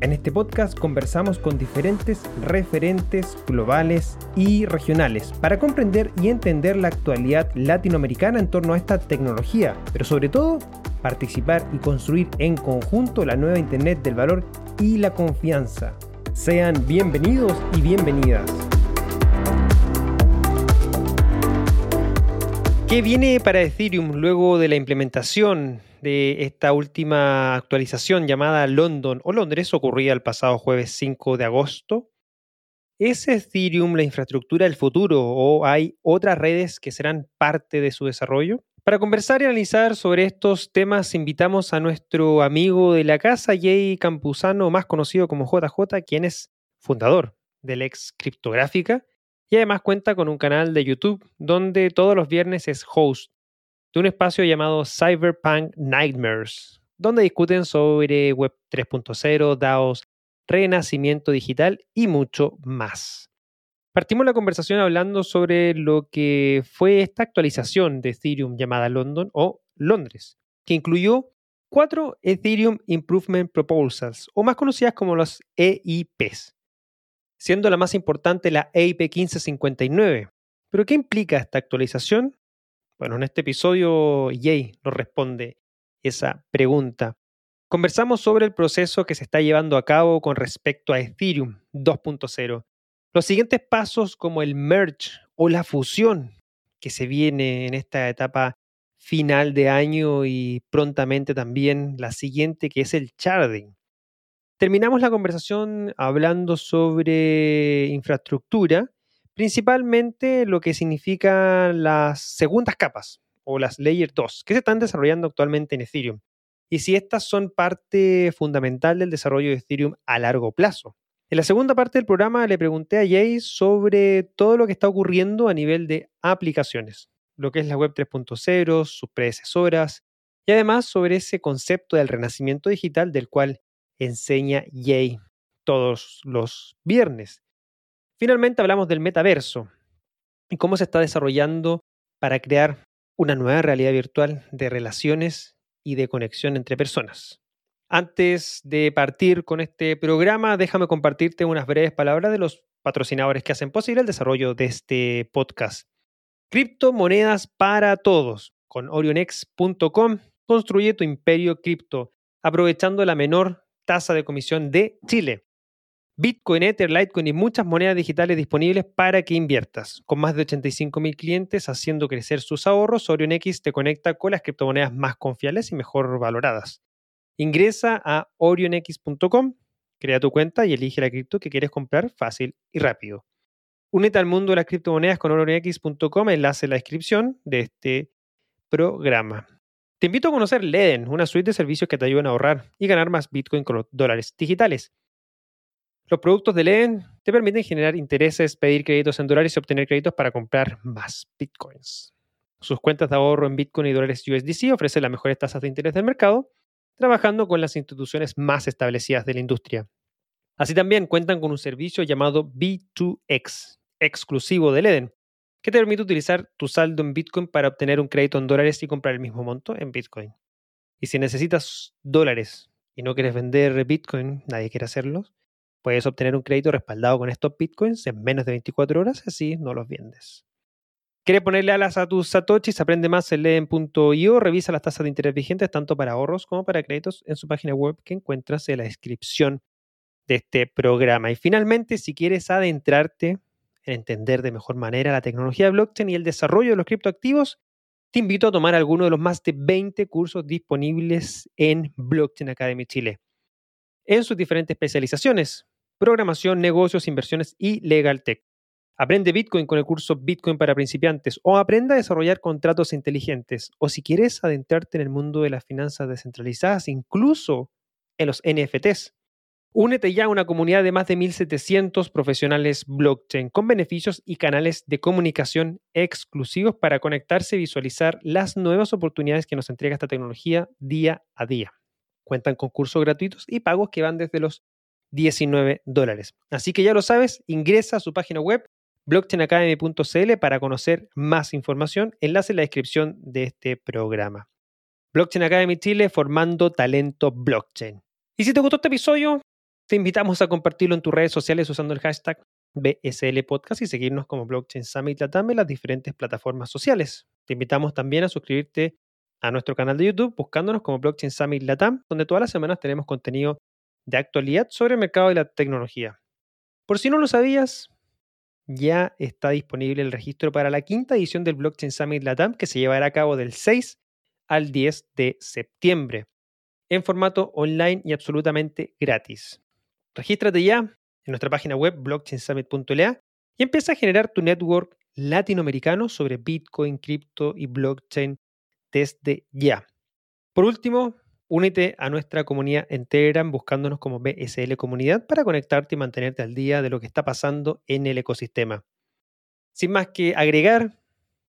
En este podcast conversamos con diferentes referentes globales y regionales para comprender y entender la actualidad latinoamericana en torno a esta tecnología, pero sobre todo participar y construir en conjunto la nueva Internet del valor y la confianza. Sean bienvenidos y bienvenidas. ¿Qué viene para Ethereum luego de la implementación de esta última actualización llamada London o Londres ocurría el pasado jueves 5 de agosto. ¿Es Ethereum la infraestructura del futuro o hay otras redes que serán parte de su desarrollo? Para conversar y analizar sobre estos temas, invitamos a nuestro amigo de la casa, Jay Campuzano, más conocido como JJ, quien es fundador del ex Criptográfica y además cuenta con un canal de YouTube donde todos los viernes es host de un espacio llamado Cyberpunk Nightmares, donde discuten sobre Web 3.0, DAOs, renacimiento digital y mucho más. Partimos la conversación hablando sobre lo que fue esta actualización de Ethereum llamada London o Londres, que incluyó cuatro Ethereum Improvement Proposals, o más conocidas como los EIPs, siendo la más importante la EIP 1559. ¿Pero qué implica esta actualización? Bueno, en este episodio Jay nos responde esa pregunta. Conversamos sobre el proceso que se está llevando a cabo con respecto a Ethereum 2.0. Los siguientes pasos como el merge o la fusión que se viene en esta etapa final de año y prontamente también la siguiente que es el sharding. Terminamos la conversación hablando sobre infraestructura principalmente lo que significan las segundas capas o las Layer 2 que se están desarrollando actualmente en Ethereum y si estas son parte fundamental del desarrollo de Ethereum a largo plazo. En la segunda parte del programa le pregunté a Jay sobre todo lo que está ocurriendo a nivel de aplicaciones, lo que es la Web 3.0, sus predecesoras y además sobre ese concepto del renacimiento digital del cual enseña Jay todos los viernes. Finalmente hablamos del metaverso y cómo se está desarrollando para crear una nueva realidad virtual de relaciones y de conexión entre personas. Antes de partir con este programa, déjame compartirte unas breves palabras de los patrocinadores que hacen posible el desarrollo de este podcast. Criptomonedas para todos. Con orionex.com construye tu imperio cripto, aprovechando la menor tasa de comisión de Chile. Bitcoin, Ether, Litecoin y muchas monedas digitales disponibles para que inviertas. Con más de 85 mil clientes haciendo crecer sus ahorros, OrionX te conecta con las criptomonedas más confiables y mejor valoradas. Ingresa a orionx.com, crea tu cuenta y elige la cripto que quieres comprar fácil y rápido. Únete al mundo de las criptomonedas con orionx.com, enlace en la descripción de este programa. Te invito a conocer Leden, una suite de servicios que te ayudan a ahorrar y ganar más Bitcoin con los dólares digitales. Los productos de Leden te permiten generar intereses, pedir créditos en dólares y obtener créditos para comprar más bitcoins. Sus cuentas de ahorro en Bitcoin y dólares USDC ofrecen las mejores tasas de interés del mercado, trabajando con las instituciones más establecidas de la industria. Así también cuentan con un servicio llamado B2X, exclusivo de Leden, que te permite utilizar tu saldo en Bitcoin para obtener un crédito en dólares y comprar el mismo monto en Bitcoin. Y si necesitas dólares y no quieres vender Bitcoin, nadie quiere hacerlo, Puedes obtener un crédito respaldado con estos bitcoins en menos de 24 horas, así no los vendes. ¿Quieres ponerle alas a tus satoshis? Aprende más en leen.io. Revisa las tasas de interés vigentes tanto para ahorros como para créditos en su página web que encuentras en la descripción de este programa. Y finalmente, si quieres adentrarte en entender de mejor manera la tecnología de blockchain y el desarrollo de los criptoactivos, te invito a tomar alguno de los más de 20 cursos disponibles en Blockchain Academy Chile en sus diferentes especializaciones, programación, negocios, inversiones y legal tech. Aprende Bitcoin con el curso Bitcoin para principiantes o aprenda a desarrollar contratos inteligentes. O si quieres adentrarte en el mundo de las finanzas descentralizadas, incluso en los NFTs. Únete ya a una comunidad de más de 1.700 profesionales blockchain con beneficios y canales de comunicación exclusivos para conectarse y visualizar las nuevas oportunidades que nos entrega esta tecnología día a día. Cuentan con cursos gratuitos y pagos que van desde los 19 dólares. Así que ya lo sabes, ingresa a su página web blockchainacademy.cl para conocer más información. Enlace en la descripción de este programa. Blockchain Academy Chile formando talento blockchain. Y si te gustó este episodio, te invitamos a compartirlo en tus redes sociales usando el hashtag BSL Podcast y seguirnos como Blockchain Summit Latam en las diferentes plataformas sociales. Te invitamos también a suscribirte a nuestro canal de YouTube buscándonos como Blockchain Summit Latam, donde todas las semanas tenemos contenido de actualidad sobre el mercado y la tecnología. Por si no lo sabías, ya está disponible el registro para la quinta edición del Blockchain Summit Latam que se llevará a cabo del 6 al 10 de septiembre en formato online y absolutamente gratis. Regístrate ya en nuestra página web blockchainsummit.la y empieza a generar tu network latinoamericano sobre Bitcoin, cripto y blockchain desde ya. Por último, únete a nuestra comunidad en Telegram buscándonos como BSL Comunidad para conectarte y mantenerte al día de lo que está pasando en el ecosistema. Sin más que agregar,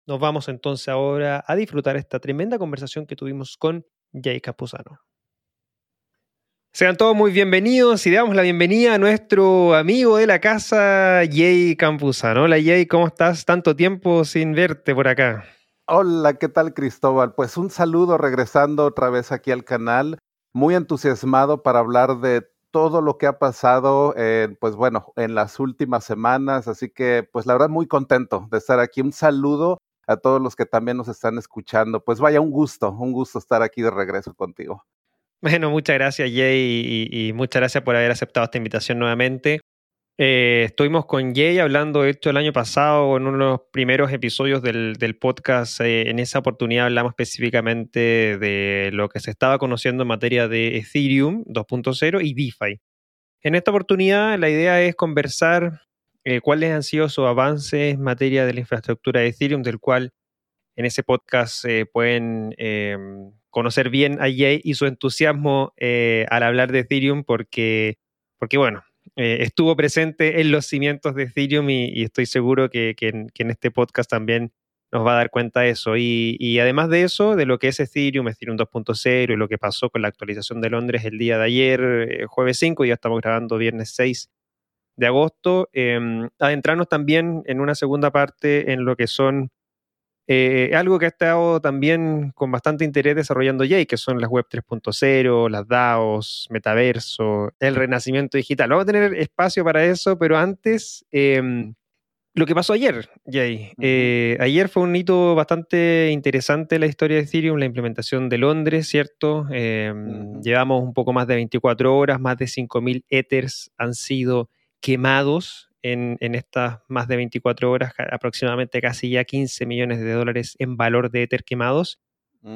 nos vamos entonces ahora a disfrutar esta tremenda conversación que tuvimos con Jay Capuzano. Sean todos muy bienvenidos y damos la bienvenida a nuestro amigo de la casa, Jay Campuzano. Hola Jay, ¿cómo estás? Tanto tiempo sin verte por acá. Hola, ¿qué tal Cristóbal? Pues un saludo regresando otra vez aquí al canal, muy entusiasmado para hablar de todo lo que ha pasado, pues bueno, en las últimas semanas, así que pues la verdad muy contento de estar aquí. Un saludo a todos los que también nos están escuchando. Pues vaya, un gusto, un gusto estar aquí de regreso contigo. Bueno, muchas gracias Jay y, muchas gracias por haber aceptado esta invitación nuevamente. Eh, estuvimos con Jay hablando, de esto el año pasado, en uno de los primeros episodios del, podcast. Eh, en esa oportunidad hablamos específicamente de lo que se estaba conociendo en materia de Ethereum 2.0 y DeFi. En esta oportunidad la idea es conversar eh, cuáles han sido sus avances en materia de la infraestructura de Ethereum, del cual en ese podcast pueden conocer bien a Jay y su entusiasmo al hablar de Ethereum, porque, porque bueno, eh, estuvo presente en los cimientos de Ethereum y, estoy seguro que, en, este podcast también nos va a dar cuenta de eso. Y, además de eso, de lo que es Ethereum, Ethereum 2.0 y lo que pasó con la actualización de Londres el día de ayer, eh, jueves 5, ya estamos grabando viernes 6 de agosto, em, adentrarnos también en una segunda parte en lo que son eh, algo que ha estado también con bastante interés desarrollando Jay, que son las web 3.0, las DAOs, metaverso, el renacimiento digital. Vamos a tener espacio para eso, pero antes, em, lo que pasó ayer, Jay. Eh, ayer fue un hito bastante interesante en la historia de Ethereum, la implementación de Londres, ¿cierto? Em, llevamos un poco más de 24 horas, más de 5.000 Ethers han sido quemados en, estas más de 24 horas, aproximadamente casi ya 15 millones de dólares en valor de Ether quemados.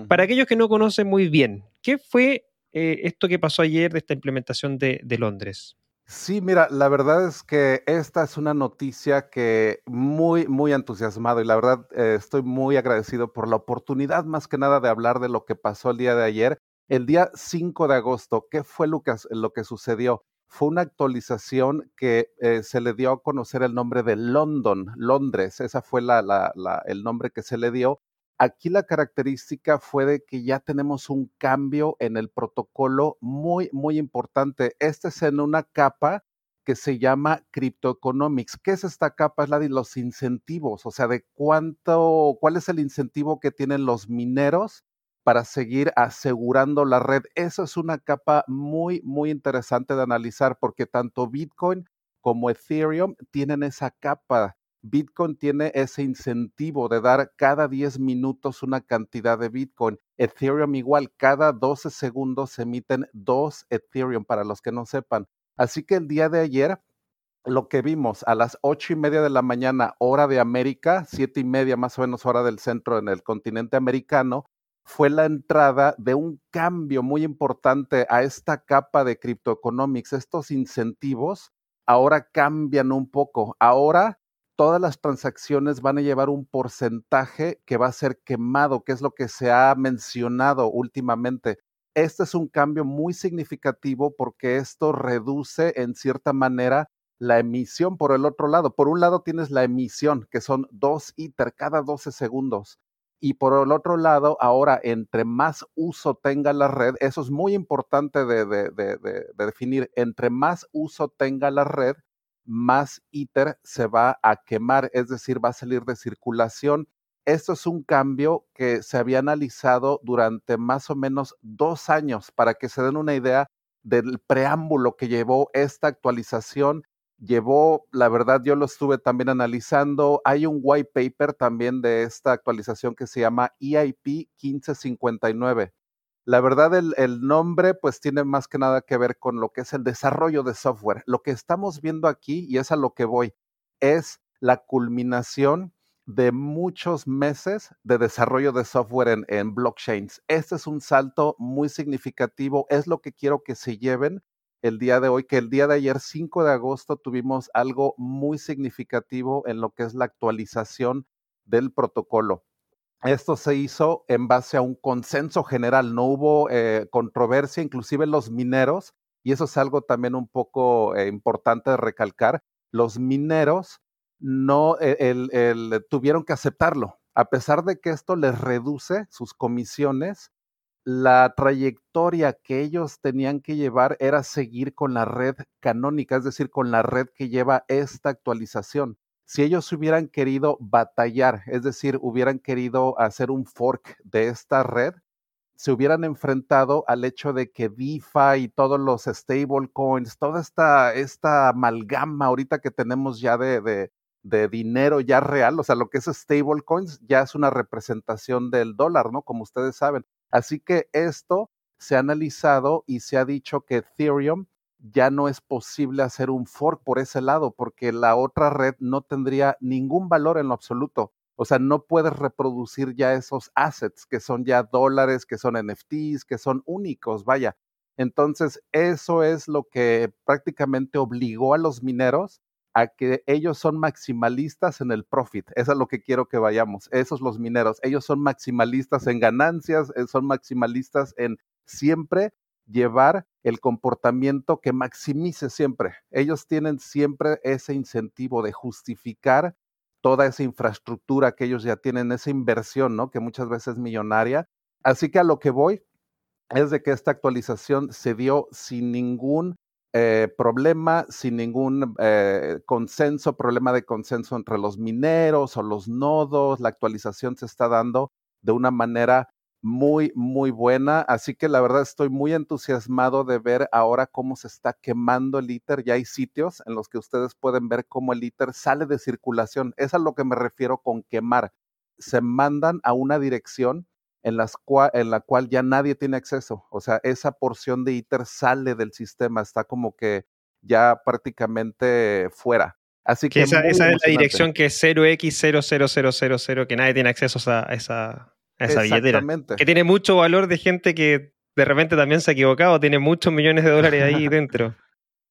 Para aquellos que no conocen muy bien, ¿qué fue eh, esto que pasó ayer de esta implementación de, Londres? Sí, mira, la verdad es que esta es una noticia que muy, muy entusiasmado y la verdad eh, estoy muy agradecido por la oportunidad más que nada de hablar de lo que pasó el día de ayer. El día 5 de agosto, ¿qué fue lo lo que sucedió? Fue una actualización que eh, se le dio a conocer el nombre de London, Londres, esa fue el nombre que se le dio. Aquí la característica fue de que ya tenemos un cambio en el protocolo muy, muy importante. Este es en una capa que se llama Cryptoeconomics. ¿Qué es esta capa? Es la de los incentivos, o sea, de cuánto, cuál es el incentivo que tienen los mineros para seguir asegurando la red. Esa es una capa muy, muy interesante de analizar porque tanto Bitcoin como Ethereum tienen esa capa. Bitcoin tiene ese incentivo de dar cada 10 minutos una cantidad de Bitcoin. Ethereum igual, cada 12 segundos se emiten dos Ethereum para los que no sepan. Así que el día de ayer lo que vimos a las ocho y media de la mañana, hora de América, siete y media más o menos hora del centro en el continente americano, fue la entrada de un cambio muy importante a esta capa de criptoeconomics. Estos incentivos ahora cambian un poco. Ahora todas las transacciones van a llevar un porcentaje que va a ser quemado, que es lo que se ha mencionado últimamente. Este es un cambio muy significativo porque esto reduce en cierta manera la emisión por el otro lado. Por un lado tienes la emisión, que son dos ITER cada 12 segundos. Y por el otro lado, ahora, entre más uso tenga la red, eso es muy importante de, de definir, entre más uso tenga la red, más ITER se va a quemar, es decir, va a salir de circulación. Esto es un cambio que se había analizado durante más o menos dos años para que se den una idea del preámbulo que llevó esta actualización. Llevó, la verdad, yo lo estuve también analizando. Hay un white paper también de esta actualización que se llama EIP 1559. La verdad, el, nombre pues tiene más que nada que ver con lo que es el desarrollo de software. Lo que estamos viendo aquí, y es a lo que voy, es la culminación de muchos meses de desarrollo de software en, en, blockchains. Este es un salto muy significativo, es lo que quiero que se lleven el día de hoy, que el día de ayer, 5 de agosto, tuvimos algo muy significativo en lo que es la actualización del protocolo. Esto se hizo en base a un consenso general, no hubo eh, controversia, inclusive los mineros, y eso es algo también un poco eh, importante de recalcar, los mineros no e, tuvieron que aceptarlo, a pesar de que esto les reduce sus comisiones, la trayectoria que ellos tenían que llevar era seguir con la red canónica, es decir, con la red que lleva esta actualización si ellos hubieran querido batallar, es decir, hubieran querido hacer un fork de esta red, se hubieran enfrentado al hecho de que DeFi y todos los stablecoins, toda esta, esta amalgama ahorita que tenemos ya de, de, de dinero ya real, o sea, lo que es stablecoins ya es una representación del dólar, ¿no? Como ustedes saben. Así que esto se ha analizado y se ha dicho que Ethereum ya no es posible hacer un fork por ese lado, porque la otra red no tendría ningún valor en lo absoluto. O sea, no puedes reproducir ya esos assets que son ya dólares, que son NFTs, que son únicos, vaya. Entonces, eso es lo que prácticamente obligó a los mineros a que ellos son maximalistas en el profit. Eso es lo que quiero que vayamos. Esos los mineros. Ellos son maximalistas en ganancias, eh, son maximalistas en siempre llevar el comportamiento que maximice siempre. Ellos tienen siempre ese incentivo de justificar toda esa infraestructura que ellos ya tienen, esa inversión, ¿no? Que muchas veces es millonaria. Así que a lo que voy es de que esta actualización se dio sin ningún eh, problema, sin ningún eh, consenso, problema de consenso entre los mineros o los nodos. La actualización se está dando de una manera muy, muy buena. Así que la verdad estoy muy entusiasmado de ver ahora cómo se está quemando el ITER. Ya hay sitios en los que ustedes pueden ver cómo el ITER sale de circulación. Es a lo que me refiero con quemar. Se mandan a una dirección en, las en la cual ya nadie tiene acceso. O sea, esa porción de ITER sale del sistema, está como que ya prácticamente fuera. Así que, esa, es la dirección que es 0x00000, que nadie tiene acceso a esa, esa billetera. Que tiene mucho valor de gente que de repente también se ha equivocado, tiene muchos millones de dólares ahí dentro.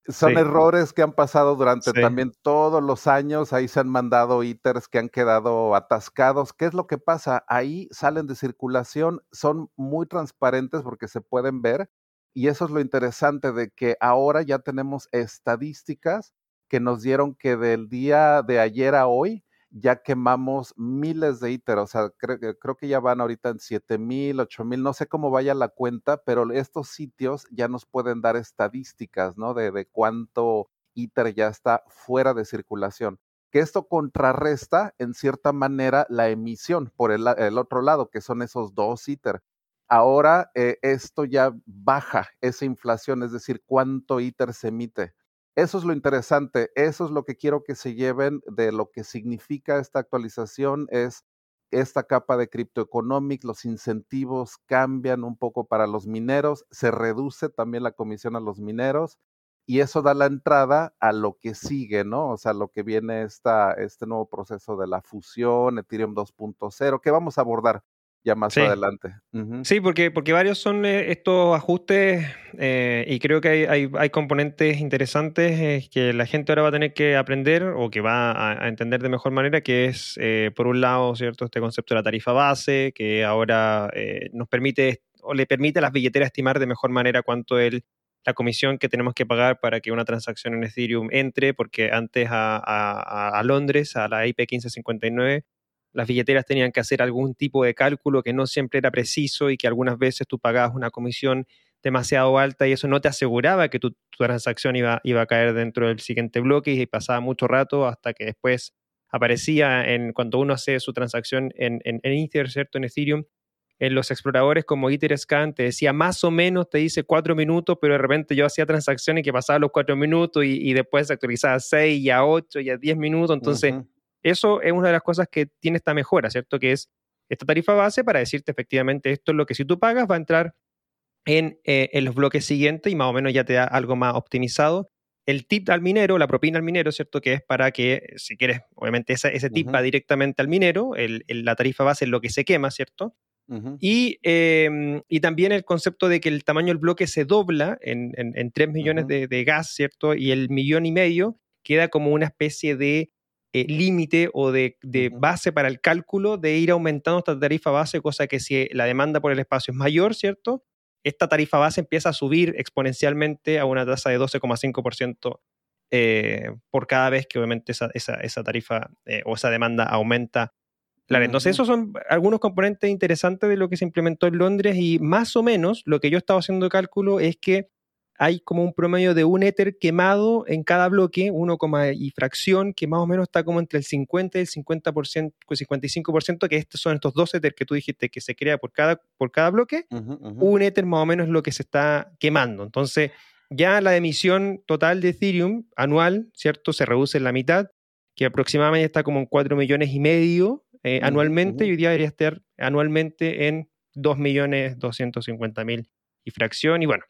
Son errores que han pasado durante también todos los años. Ahí se han mandado ITERs que han quedado atascados. ¿Qué es lo que pasa? Ahí salen de circulación, son muy transparentes porque se pueden ver. Y eso es lo interesante de que ahora ya tenemos estadísticas que nos dieron que del día de ayer a hoy ya quemamos miles de ITER, o sea, creo, creo que ya van ahorita en 7 mil, 8 mil, no sé cómo vaya la cuenta, pero estos sitios ya nos pueden dar estadísticas, ¿no? De, de cuánto ITER ya está fuera de circulación. Que esto contrarresta en cierta manera la emisión por el, el otro lado, que son esos dos ITER. Ahora eh, esto ya baja esa inflación, es decir, cuánto ITER se emite. Eso es lo interesante, eso es lo que quiero que se lleven de lo que significa esta actualización, es esta capa de criptoeconomics, los incentivos cambian un poco para los mineros, se reduce también la comisión a los mineros y eso da la entrada a lo que sigue, ¿no? O sea, lo que viene esta, este nuevo proceso de la fusión, Ethereum 2.0, que vamos a abordar ya más adelante. Sí, porque, porque varios son eh, estos ajustes eh, y creo que hay, hay, componentes interesantes eh, que la gente ahora va a tener que aprender o que va a, entender de mejor manera, que es, por un lado, ¿cierto? Este concepto de la tarifa base, que ahora nos permite o le permite a las billeteras estimar de mejor manera cuánto es la comisión que tenemos que pagar para que una transacción en Ethereum entre, porque antes a, a Londres, a la IP 1559, las billeteras tenían que hacer algún tipo de cálculo que no siempre era preciso y que algunas veces tú pagabas una comisión demasiado alta y eso no te aseguraba que tu, transacción iba, iba, a caer dentro del siguiente bloque y pasaba mucho rato hasta que después aparecía en cuando uno hace su transacción en, en, en Ether, ¿cierto? En Ethereum, en los exploradores como Etherscan te decía más o menos, te dice cuatro minutos, pero de repente yo hacía transacciones que pasaban los cuatro minutos y, después se actualizaba a seis y ocho y a diez minutos, entonces... Eso es una de las cosas que tiene esta mejora, ¿cierto? Que es esta tarifa base para decirte efectivamente esto es lo que si tú pagas va a entrar en, eh, en, los bloques siguientes y más o menos ya te da algo más optimizado. El tip al minero, la propina al minero, ¿cierto? Que es para que, si quieres, obviamente ese, ese tip va directamente al minero, el, la tarifa base es lo que se quema, ¿cierto? y, em, y, también el concepto de que el tamaño del bloque se dobla en, en, 3 millones de, de, gas, ¿cierto? Y el millón y medio queda como una especie de eh, límite o de, base para el cálculo de ir aumentando esta tarifa base, cosa que si la demanda por el espacio es mayor, ¿cierto? Esta tarifa base empieza a subir exponencialmente a una tasa de 12,5% eh, por cada vez que obviamente esa, esa, tarifa eh, o esa demanda aumenta. Claro, entonces esos son algunos componentes interesantes de lo que se implementó en Londres y más o menos lo que yo estaba haciendo de cálculo es que hay como un promedio de un éter quemado en cada bloque, 1, y fracción, que más o menos está como entre el 50 y el 50%, 55%, que estos son estos dos éter que tú dijiste que se crea por cada, por cada bloque, un éter más o menos es lo que se está quemando. Entonces, ya la emisión total de Ethereum anual, ¿cierto? Se reduce en la mitad, que aproximadamente está como en 4 millones y medio eh, anualmente, y hoy día debería estar anualmente en 2 millones 250 mil y fracción, y bueno,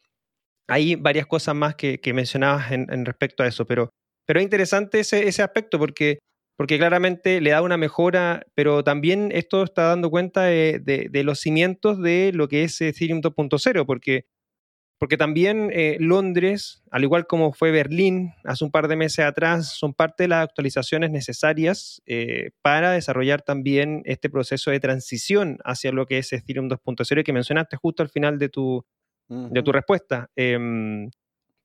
hay varias cosas más que, mencionabas en, respecto a eso, pero, pero es interesante ese, ese aspecto porque, porque claramente le da una mejora, pero también esto está dando cuenta de, los cimientos de lo que es Ethereum 2.0, porque, porque también eh, Londres, al igual como fue Berlín hace un par de meses atrás, son parte de las actualizaciones necesarias eh, para desarrollar también este proceso de transición hacia lo que es Ethereum 2.0 que mencionaste justo al final de tu, de tu respuesta. Em,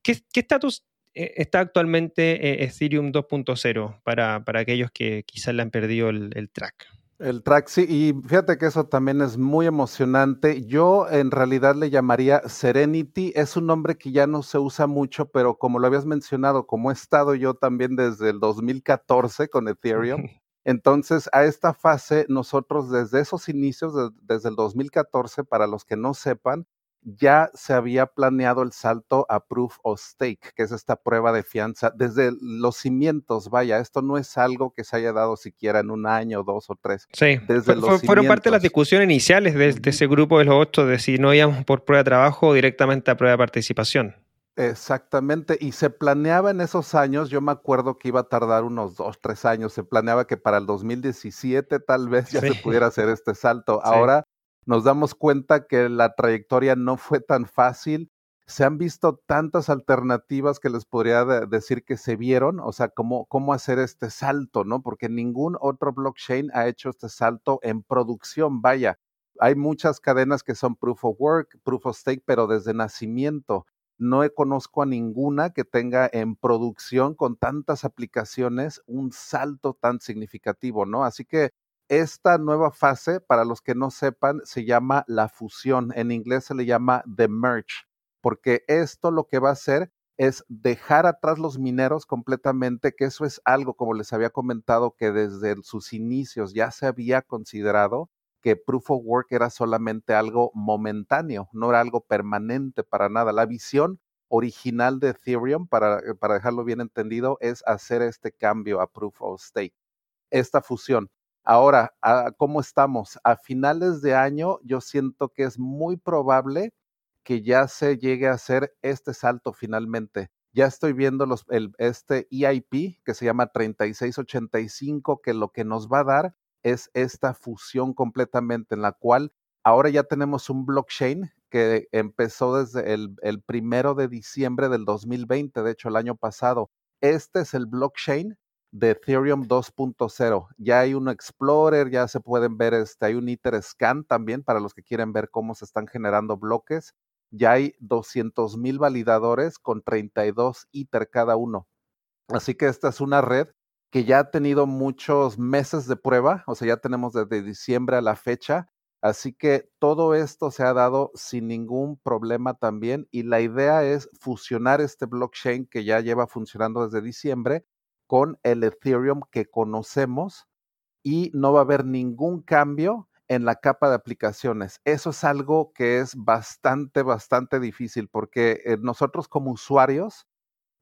¿Qué estatus eh, está actualmente eh, Ethereum 2.0 para, para, aquellos que quizás le han perdido el, track? El track, sí, y fíjate que eso también es muy emocionante. Yo en realidad le llamaría Serenity, es un nombre que ya no se usa mucho, pero como lo habías mencionado, como he estado yo también desde el 2014 con Ethereum, entonces a esta fase nosotros desde esos inicios, desde el 2014, para los que no sepan, ya se había planeado el salto a proof of stake, que es esta prueba de fianza, desde los cimientos, vaya, esto no es algo que se haya dado siquiera en un año, dos o tres. Sí, desde fueron parte de las discusiones iniciales de, ese grupo de los ocho, de si no íbamos por prueba de trabajo o directamente a prueba de participación. Exactamente, y se planeaba en esos años, yo me acuerdo que iba a tardar unos dos, tres años, se planeaba que para el 2017 tal vez ya se pudiera hacer este salto. Ahora nos damos cuenta que la trayectoria no fue tan fácil. Se han visto tantas alternativas que les podría decir que se vieron, o sea, cómo, cómo hacer este salto, ¿no? Porque ningún otro blockchain ha hecho este salto en producción, vaya. Hay muchas cadenas que son proof of work, proof of stake, pero desde nacimiento. No conozco a ninguna que tenga en producción con tantas aplicaciones un salto tan significativo, ¿no? Así que esta nueva fase, para los que no sepan, se llama la fusión. En inglés se le llama the merge, porque esto lo que va a hacer es dejar atrás los mineros completamente, que eso es algo, como les había comentado, que desde sus inicios ya se había considerado que proof of work era solamente algo momentáneo, no era algo permanente para nada. La visión original de Ethereum, para, para dejarlo bien entendido, es hacer este cambio a proof of stake, esta fusión. Ahora, ¿cómo estamos? A finales de año yo siento que es muy probable que ya se llegue a hacer este salto finalmente. Ya estoy viendo los, este EIP que se llama 3685, que lo que nos va a dar es esta fusión completamente en la cual ahora ya tenemos un blockchain que empezó desde el, el primero de diciembre del 2020, de hecho el año pasado. Este es el blockchain de Ethereum 2.0. Ya hay un Explorer, ya se pueden ver, este, hay un ITER Scan también para los que quieren ver cómo se están generando bloques. Ya hay 200 mil validadores con 32 ITER cada uno. Así que esta es una red que ya ha tenido muchos meses de prueba, o sea, ya tenemos desde diciembre a la fecha. Así que todo esto se ha dado sin ningún problema también y la idea es fusionar este blockchain que ya lleva funcionando desde diciembre con el Ethereum que conocemos y no va a haber ningún cambio en la capa de aplicaciones. Eso es algo que es bastante, bastante difícil porque eh, nosotros como usuarios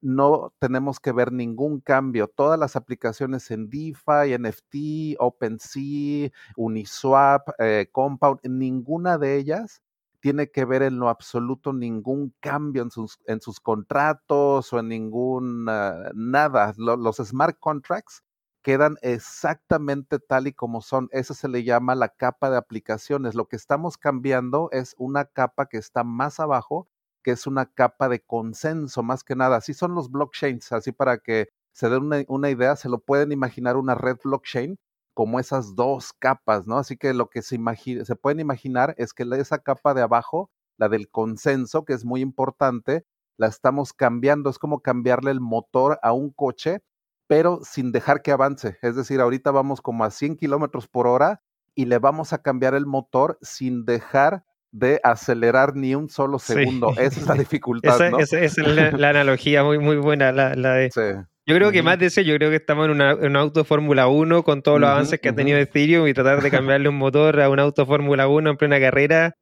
no tenemos que ver ningún cambio. Todas las aplicaciones en DeFi, NFT, OpenSea, Uniswap, eh, Compound, ninguna de ellas tiene que ver en lo absoluto ningún cambio en sus, en sus contratos o en ningún nada. los smart contracts quedan exactamente tal y como son. Eso se le llama la capa de aplicaciones. Lo que estamos cambiando es una capa que está más abajo, que es una capa de consenso, más que nada. Así son los blockchains, así para que se den una, una idea, se lo pueden imaginar una red blockchain como esas dos capas, ¿no? Así que lo que se, se pueden imaginar es que esa capa de abajo, la del consenso, que es muy importante, la estamos cambiando, es como cambiarle el motor a un coche, pero sin dejar que avance. Es decir, ahorita vamos como a 100 kilómetros por hora y le vamos a cambiar el motor sin dejar de acelerar ni un solo segundo. Esa es la dificultad. esa, es la, analogía muy, muy buena, la, de... Yo creo que más de eso, yo creo que estamos en, un auto Fórmula 1 con todos los avances que ha tenido Ethereum y tratar de cambiarle un motor a un auto Fórmula 1 en plena carrera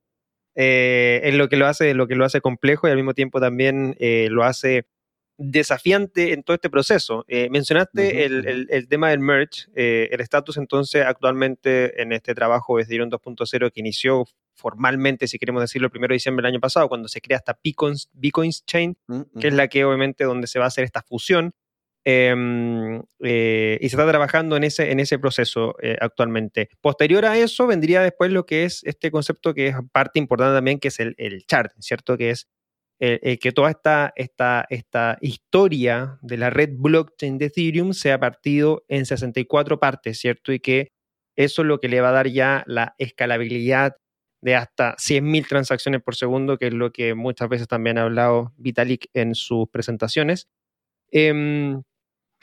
eh, es lo que lo hace, lo que lo hace complejo y al mismo tiempo también eh, lo hace desafiante en todo este proceso. Eh, mencionaste el, el, tema del merge, el estatus entonces actualmente en este trabajo de Ethereum 2.0 que inició formalmente, si queremos decirlo, el 1 de diciembre del año pasado, cuando se crea esta Bitcoins, Bitcoins Chain, mm, que es la que obviamente donde se va a hacer esta fusión Em, eh, y se está trabajando en ese, en ese proceso eh, actualmente. Posterior a eso vendría después lo que es este concepto que es parte importante también, que es el, el chart, ¿cierto? Que es que toda esta, esta, esta historia de la red blockchain de Ethereum sea partido en 64 partes, ¿cierto? Y que eso es lo que le va a dar ya la escalabilidad de hasta 100.000 transacciones por segundo, que es lo que muchas veces también ha hablado Vitalik en sus presentaciones.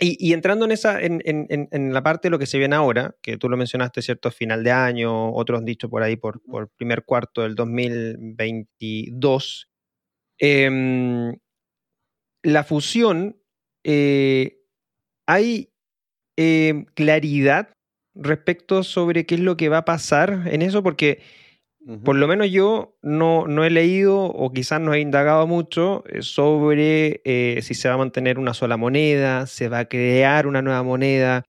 Y, entrando en, esa, en, en, la parte de lo que se viene ahora, que tú lo mencionaste, ¿cierto? Final de año, otros han dicho por ahí por, por primer cuarto del 2022, em, la fusión, eh, ¿hay em, claridad respecto sobre qué es lo que va a pasar en eso? Porque por lo menos yo no, no, he leído o quizás no he indagado mucho eh, sobre eh, si se va a mantener una sola moneda, se va a crear una nueva moneda.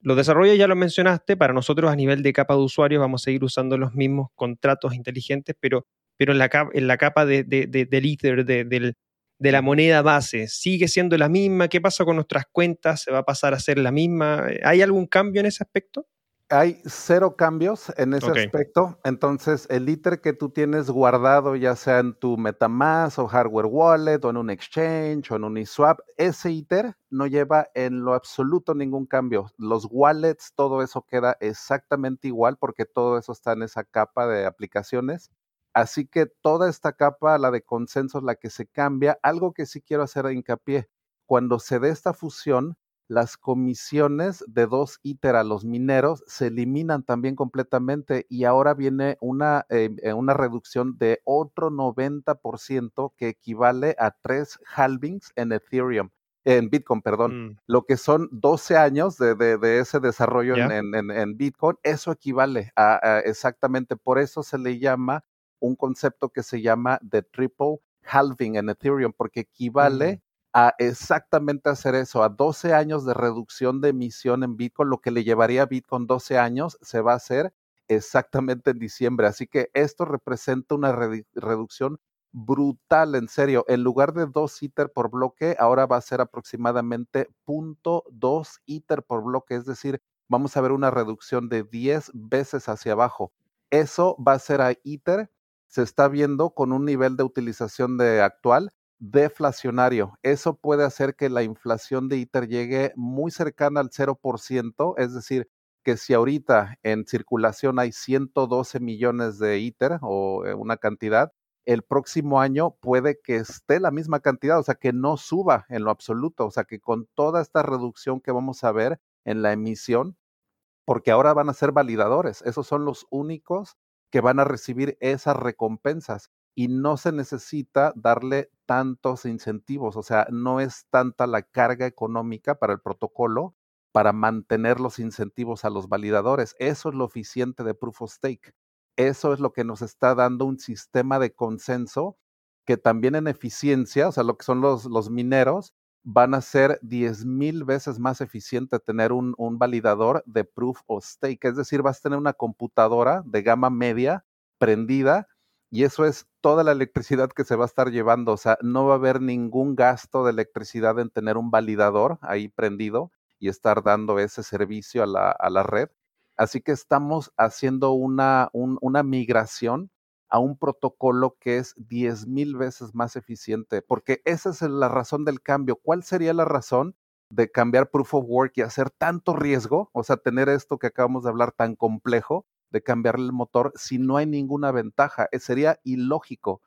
Los desarrollos ya lo mencionaste, para nosotros a nivel de capa de usuarios vamos a seguir usando los mismos contratos inteligentes, pero, pero en, la capa, en la capa de, del Ether, de, la moneda base, ¿sigue siendo la misma? ¿Qué pasa con nuestras cuentas? ¿Se va a pasar a ser la misma? ¿Hay algún cambio en ese aspecto? Hay cero cambios en ese aspecto. Entonces, el ITER que tú tienes guardado, ya sea en tu Metamask o hardware wallet o en un exchange o en un eSwap, ese ITER no lleva en lo absoluto ningún cambio. Los wallets, todo eso queda exactamente igual porque todo eso está en esa capa de aplicaciones. Así que toda esta capa, la de consenso, la que se cambia. Algo que sí quiero hacer hincapié, cuando se dé esta fusión, las comisiones de dos ITER a los mineros se eliminan también completamente y ahora viene una, eh, eh, una reducción de otro 90% que equivale a tres halvings en Ethereum, en Bitcoin, perdón, mm. lo que son 12 años de, de, ese desarrollo en, en, Bitcoin, eso equivale a, exactamente, por eso se le llama un concepto que se llama de triple halving en Ethereum, porque equivale mm a exactamente hacer eso, a 12 años de reducción de emisión en Bitcoin, lo que le llevaría a Bitcoin 12 años, se va a hacer exactamente en diciembre. Así que esto representa una reducción brutal, en serio. En lugar de 2 ITER por bloque, ahora va a ser aproximadamente 0.2 ITER por bloque, es decir, vamos a ver una reducción de 10 veces hacia abajo. Eso va a ser a ITER, se está viendo con un nivel de utilización de actual deflacionario. Eso puede hacer que la inflación de ITER llegue muy cercana al 0%, es decir, que si ahorita en circulación hay 112 millones de ITER o eh, una cantidad, el próximo año puede que esté la misma cantidad, o sea, que no suba en lo absoluto, o sea, que con toda esta reducción que vamos a ver en la emisión, porque ahora van a ser validadores, esos son los únicos que van a recibir esas recompensas y no se necesita darle tantos incentivos, o sea, no es tanta la carga económica para el protocolo para mantener los incentivos a los validadores. Eso es lo eficiente de Proof of Stake. Eso es lo que nos está dando un sistema de consenso que también en eficiencia, o sea, lo que son los, los mineros, van a ser 10 mil veces más eficiente tener un, un, validador de proof of stake. Es decir, vas a tener una computadora de gama media prendida y eso es toda la electricidad que se va a estar llevando. O sea, no va a haber ningún gasto de electricidad en tener un validador ahí prendido y estar dando ese servicio a la, a la red. Así que estamos haciendo una, una migración a un protocolo que es 10 mil veces más eficiente, porque esa es la razón del cambio. ¿Cuál sería la razón de cambiar proof of work y hacer tanto riesgo? O sea, tener esto que acabamos de hablar tan complejo de cambiarle el motor si no hay ninguna ventaja. Eh, sería ilógico.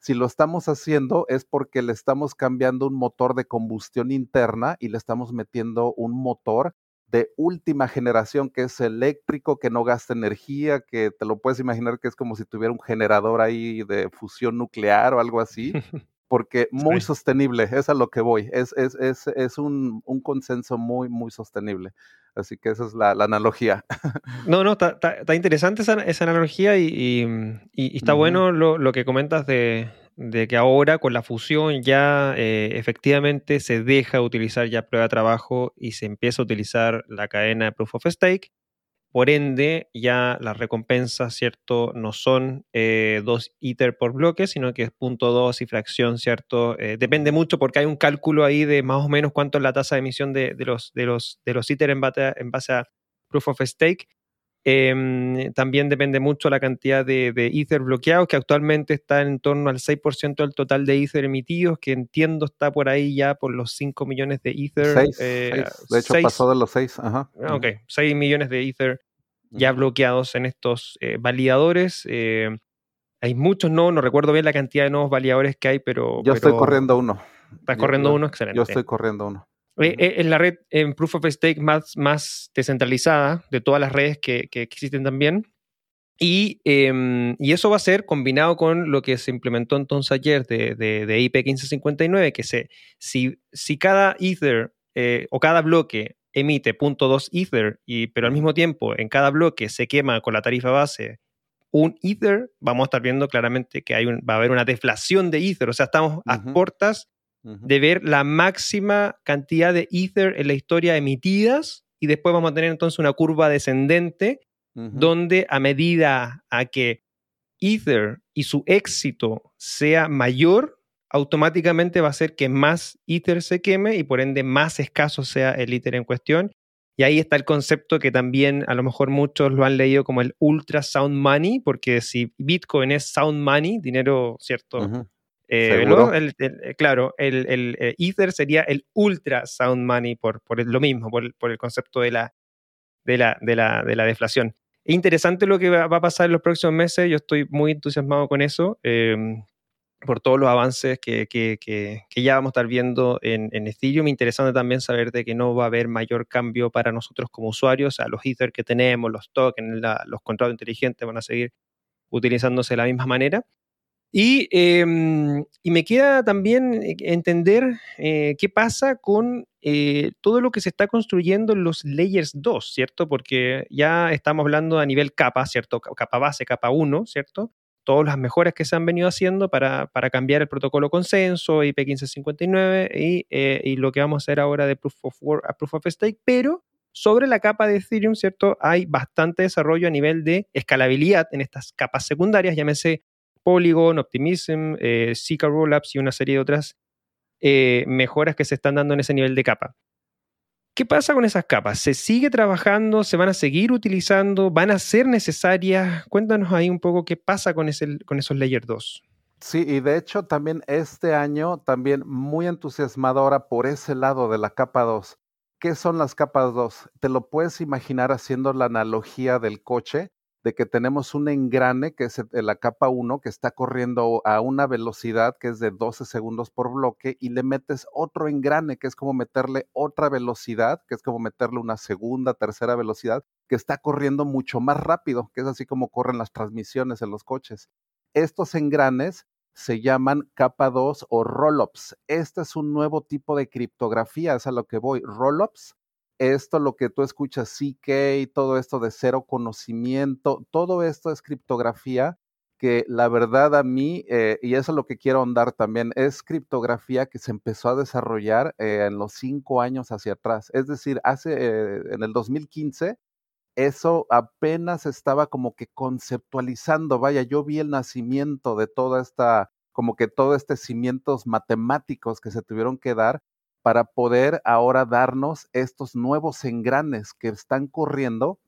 Si lo estamos haciendo es porque le estamos cambiando un motor de combustión interna y le estamos metiendo un motor de última generación que es eléctrico, que no gasta energía, que te lo puedes imaginar que es como si tuviera un generador ahí de fusión nuclear o algo así, porque muy sostenible, es a lo que voy, es, es, es, es un, un, consenso muy, muy sostenible. Así que esa es la, la analogía. No, no, está, está, interesante esa, esa analogía y, y, y está uh -huh. bueno lo, lo que comentas de, de que ahora con la fusión ya eh, efectivamente se deja utilizar ya prueba de trabajo y se empieza a utilizar la cadena de Proof of Stake. Por ende, ya las recompensas, ¿cierto? No son eh, dos ITER por bloque, sino que es punto dos y fracción, ¿cierto? Eh, depende mucho porque hay un cálculo ahí de más o menos cuánto es la tasa de emisión de, de los, de, los, de los ITER en base, en base a Proof of Stake. Eh, también depende mucho la cantidad de, de, Ether bloqueados, que actualmente está en torno al 6% del total de Ether emitidos, que entiendo está por ahí ya por los 5 millones de Ether. 6, eh, 6. De hecho, 6. pasó de los 6. Ajá. Ah, ok, 6 millones de Ether ya bloqueados en estos eh, validadores. Eh, hay muchos no, no recuerdo bien la cantidad de nuevos validadores que hay, pero. Yo pero estoy corriendo uno. Estás corriendo yo, uno, excelente. Yo estoy corriendo uno. Es la red en Proof of Stake más, más descentralizada de todas las redes que, que existen también. Y, eh, y, eso va a ser combinado con lo que se implementó entonces ayer de, de, de IP 1559, que se, si, si cada Ether eh, o cada bloque emite .2 Ether, y, pero al mismo tiempo en cada bloque se quema con la tarifa base un Ether, vamos a estar viendo claramente que hay un, va a haber una deflación de Ether. O sea, estamos uh -huh. a puertas de ver la máxima cantidad de Ether en la historia emitidas y después vamos a tener entonces una curva descendente uh -huh. donde a medida a que Ether y su éxito sea mayor, automáticamente va a hacer que más Ether se queme y por ende más escaso sea el Ether en cuestión. Y ahí está el concepto que también a lo mejor muchos lo han leído como el ultra sound money, porque si Bitcoin es sound money, dinero, ¿cierto? Uh -huh eh, ¿no? el, el, eh, claro, el, el, eh, Ether sería el ultra sound money por, por lo mismo, por, por, el concepto de la, de, la, de, la, de la deflación. Es interesante lo que va, va, a pasar en los próximos meses, yo estoy muy entusiasmado con eso, eh, por todos los avances que, que, que, que, ya vamos a estar viendo en, en Ethereum. Interesante también saber de que no va a haber mayor cambio para nosotros como usuarios, o sea, los Ether que tenemos, los tokens, la, los contratos inteligentes van a seguir utilizándose de la misma manera. Y, eh, y, me queda también entender eh, qué pasa con eh, todo lo que se está construyendo en los layers 2, ¿cierto? Porque ya estamos hablando a nivel capa, ¿cierto? Capa base, capa 1, ¿cierto? Todas las mejoras que se han venido haciendo para, para cambiar el protocolo consenso, IP 1559 y, eh, y, lo que vamos a hacer ahora de Proof of Work a Proof of Stake, pero sobre la capa de Ethereum, ¿cierto? Hay bastante desarrollo a nivel de escalabilidad en estas capas secundarias, llámese Polygon, Optimism, eh, Zika Rollups y una serie de otras eh, mejoras que se están dando en ese nivel de capa. ¿Qué pasa con esas capas? ¿Se sigue trabajando? ¿Se van a seguir utilizando? ¿Van a ser necesarias? Cuéntanos ahí un poco qué pasa con, esos Layer 2. Sí, y de hecho también este año, también muy entusiasmado ahora por ese lado de la capa 2. ¿Qué son las capas 2? Te lo puedes imaginar haciendo la analogía del coche, de que tenemos un engrane que es la capa 1 que está corriendo a una velocidad que es de 12 segundos por bloque y le metes otro engrane que es como meterle otra velocidad, que es como meterle una segunda, tercera velocidad, que está corriendo mucho más rápido, que es así como corren las transmisiones en los coches. Estos engranes se llaman capa 2 o rollups. Este es un nuevo tipo de criptografía, es a lo que voy. Rollups, esto lo que tú escuchas, CK, todo esto de cero conocimiento, todo esto es criptografía que la verdad a mí, eh, y eso es lo que quiero ahondar también, es criptografía que se empezó a desarrollar eh, en los cinco años hacia atrás. Es decir, hace, eh, en el 2015, eso apenas estaba como que conceptualizando, vaya, yo vi el nacimiento de toda esta, como que todos estos cimientos matemáticos que se tuvieron que dar para poder ahora darnos estos nuevos engranes que están corriendo.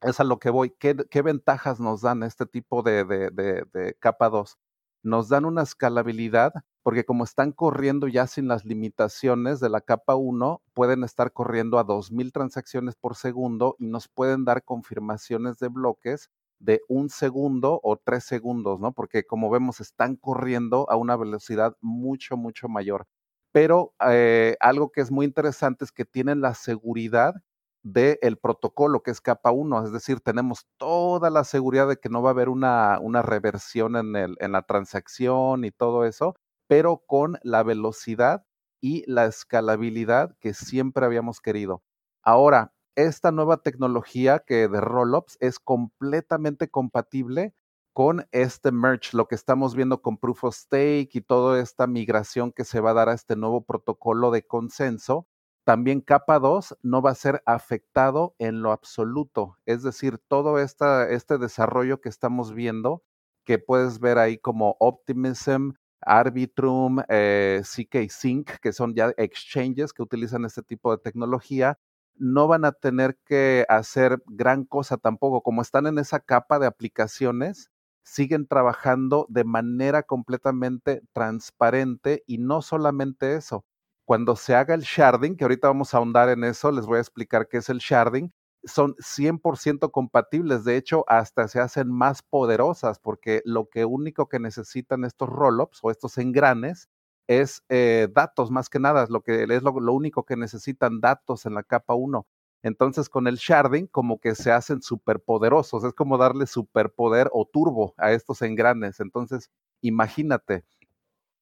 Es a lo que voy. ¿Qué, ventajas nos dan este tipo de, capa 2? Nos dan una escalabilidad porque como están corriendo ya sin las limitaciones de la capa 1, pueden estar corriendo a 2.000 transacciones por segundo y nos pueden dar confirmaciones de bloques de un segundo o tres segundos, ¿no? Porque como vemos, están corriendo a una velocidad mucho, mucho mayor. Pero eh, algo que es muy interesante es que tienen la seguridad del protocolo que es capa 1, es decir, tenemos toda la seguridad de que no va a haber una, una reversión en, el, en la transacción y todo eso, pero con la velocidad y la escalabilidad que siempre habíamos querido. Ahora, esta nueva tecnología que de Rollups es completamente compatible con este merge, lo que estamos viendo con Proof of Stake y toda esta migración que se va a dar a este nuevo protocolo de consenso, también capa 2 no va a ser afectado en lo absoluto. Es decir, todo este desarrollo que estamos viendo, que puedes ver ahí como Optimism, Arbitrum, eh, CK Sync, que son ya exchanges que utilizan este tipo de tecnología, no van a tener que hacer gran cosa tampoco. Como están en esa capa de aplicaciones, siguen trabajando de manera completamente transparente y no solamente eso. Cuando se haga el sharding, que ahorita vamos a ahondar en eso, les voy a explicar qué es el sharding, son 100% compatibles, de hecho hasta se hacen más poderosas porque lo que único que necesitan estos rollups o estos engranes es eh, datos más que nada, lo que es lo, único que necesitan datos en la capa 1. Entonces con el sharding como que se hacen poderosos, es como darle superpoder o turbo a estos engranes. Entonces imagínate,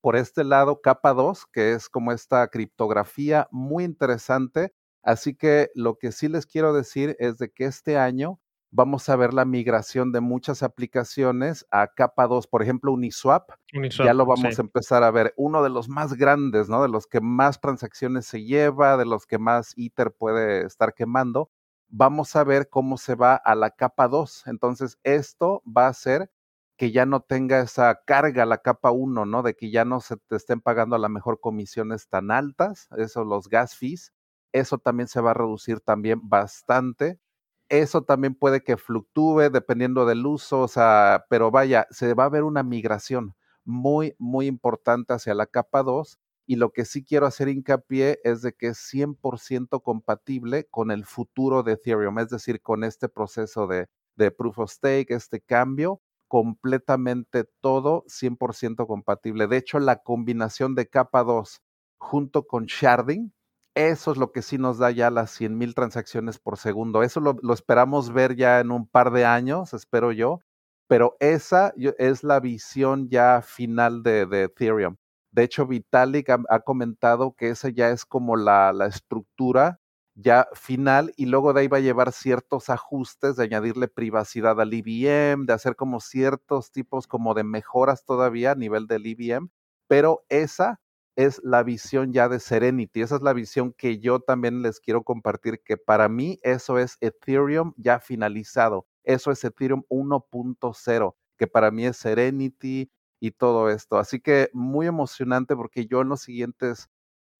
por este lado capa 2, que es como esta criptografía muy interesante, Así que lo que sí les quiero decir es de que este año vamos a ver la migración de muchas aplicaciones a capa 2. Por ejemplo, Uniswap, ya lo vamos a empezar a ver. Uno de los más grandes, ¿no? De los que más transacciones se lleva, de los que más ITER puede estar quemando. Vamos a ver cómo se va a la capa 2. Entonces, esto va a hacer que ya no tenga esa carga la capa 1, ¿no? De que ya no se te estén pagando a lo mejor comisiones tan altas, eso los gas fees eso también se va a reducir también bastante. Eso también puede que fluctúe dependiendo del uso, o sea, pero vaya, se va a ver una migración muy, muy importante hacia la capa 2 y lo que sí quiero hacer hincapié es de que es 100% compatible con el futuro de Ethereum, es decir, con este proceso de, de Proof of Stake, este cambio, completamente todo 100% compatible. De hecho, la combinación de capa 2 junto con sharding eso es lo que sí nos da ya las 100 mil transacciones por segundo. Eso lo, esperamos ver ya en un par de años, espero yo. Pero esa es la visión ya final de, Ethereum. De hecho, Vitalik ha, comentado que esa ya es como la, la, estructura ya final y luego de ahí va a llevar ciertos ajustes de añadirle privacidad al IBM, de hacer como ciertos tipos como de mejoras todavía a nivel del IBM, pero esa es la visión ya de Serenity. Esa es la visión que yo también les quiero compartir, que para mí eso es Ethereum ya finalizado. Eso es Ethereum 1.0, que para mí es Serenity y todo esto. Así que muy emocionante porque yo en los siguientes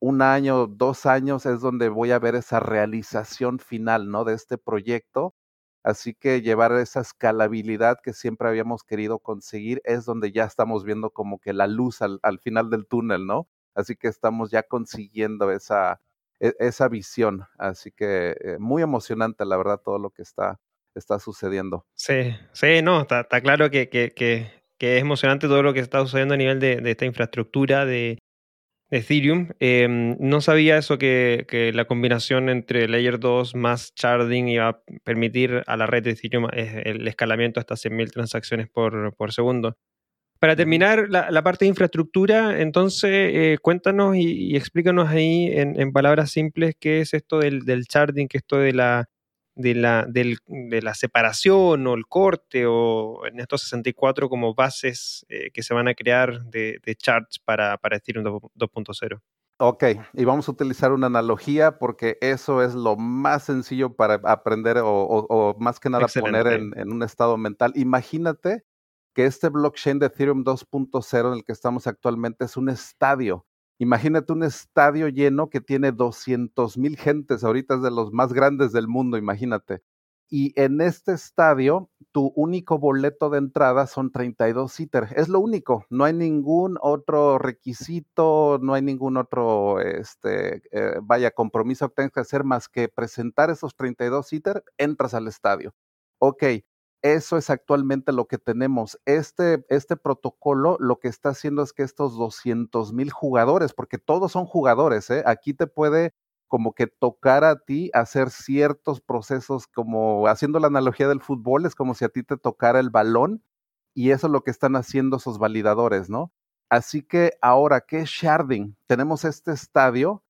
un año, dos años es donde voy a ver esa realización final, ¿no? De este proyecto Así que llevar esa escalabilidad que siempre habíamos querido conseguir es donde ya estamos viendo como que la luz al, final del túnel, ¿no? Así que estamos ya consiguiendo esa, e, esa visión. Así que eh, muy emocionante, la verdad, todo lo que está, está sucediendo. Sí, sí, no, está, claro que, que, que, es emocionante todo lo que está sucediendo a nivel de, de esta infraestructura de, Ethereum. Em, no sabía eso que, la combinación entre Layer 2 más Sharding iba a permitir a la red de Ethereum eh, el escalamiento hasta 100.000 transacciones por, segundo. Para terminar la, parte de infraestructura, entonces eh, cuéntanos y, explícanos ahí en, palabras simples qué es esto del, del sharding, qué es esto de la, de la, de la separación o el corte o en estos 64 como bases eh, que se van a crear de, charts para, para Ethereum 2.0. Ok, y vamos a utilizar una analogía porque eso es lo más sencillo para aprender o, más que nada poner en, en, un estado mental. Imagínate que este blockchain de Ethereum 2.0 en el que estamos actualmente es un estadio Imagínate un estadio lleno que tiene 200 mil gentes, ahorita es de los más grandes del mundo, imagínate. Y en este estadio, tu único boleto de entrada son 32 ITER. Es lo único. No hay ningún otro requisito, no hay ningún otro, este, eh, vaya, compromiso que tengas que hacer más que presentar esos 32 ITER, entras al estadio. Ok, eso es actualmente lo que tenemos. Este, este protocolo lo que está haciendo es que estos 200 mil jugadores, porque todos son jugadores, ¿eh? aquí te puede como que tocar a ti hacer ciertos procesos, como haciendo la analogía del fútbol, es como si a ti te tocara el balón y eso es lo que están haciendo esos validadores, ¿no? Así que ahora, ¿qué es sharding? Tenemos este estadio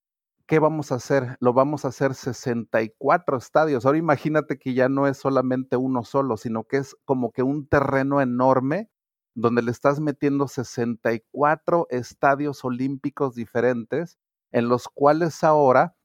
¿qué vamos a hacer? Lo vamos a hacer 64 estadios. Ahora imagínate que ya no es solamente uno solo, sino que es como que un terreno enorme donde le estás metiendo 64 estadios olímpicos diferentes, en los cuales ahora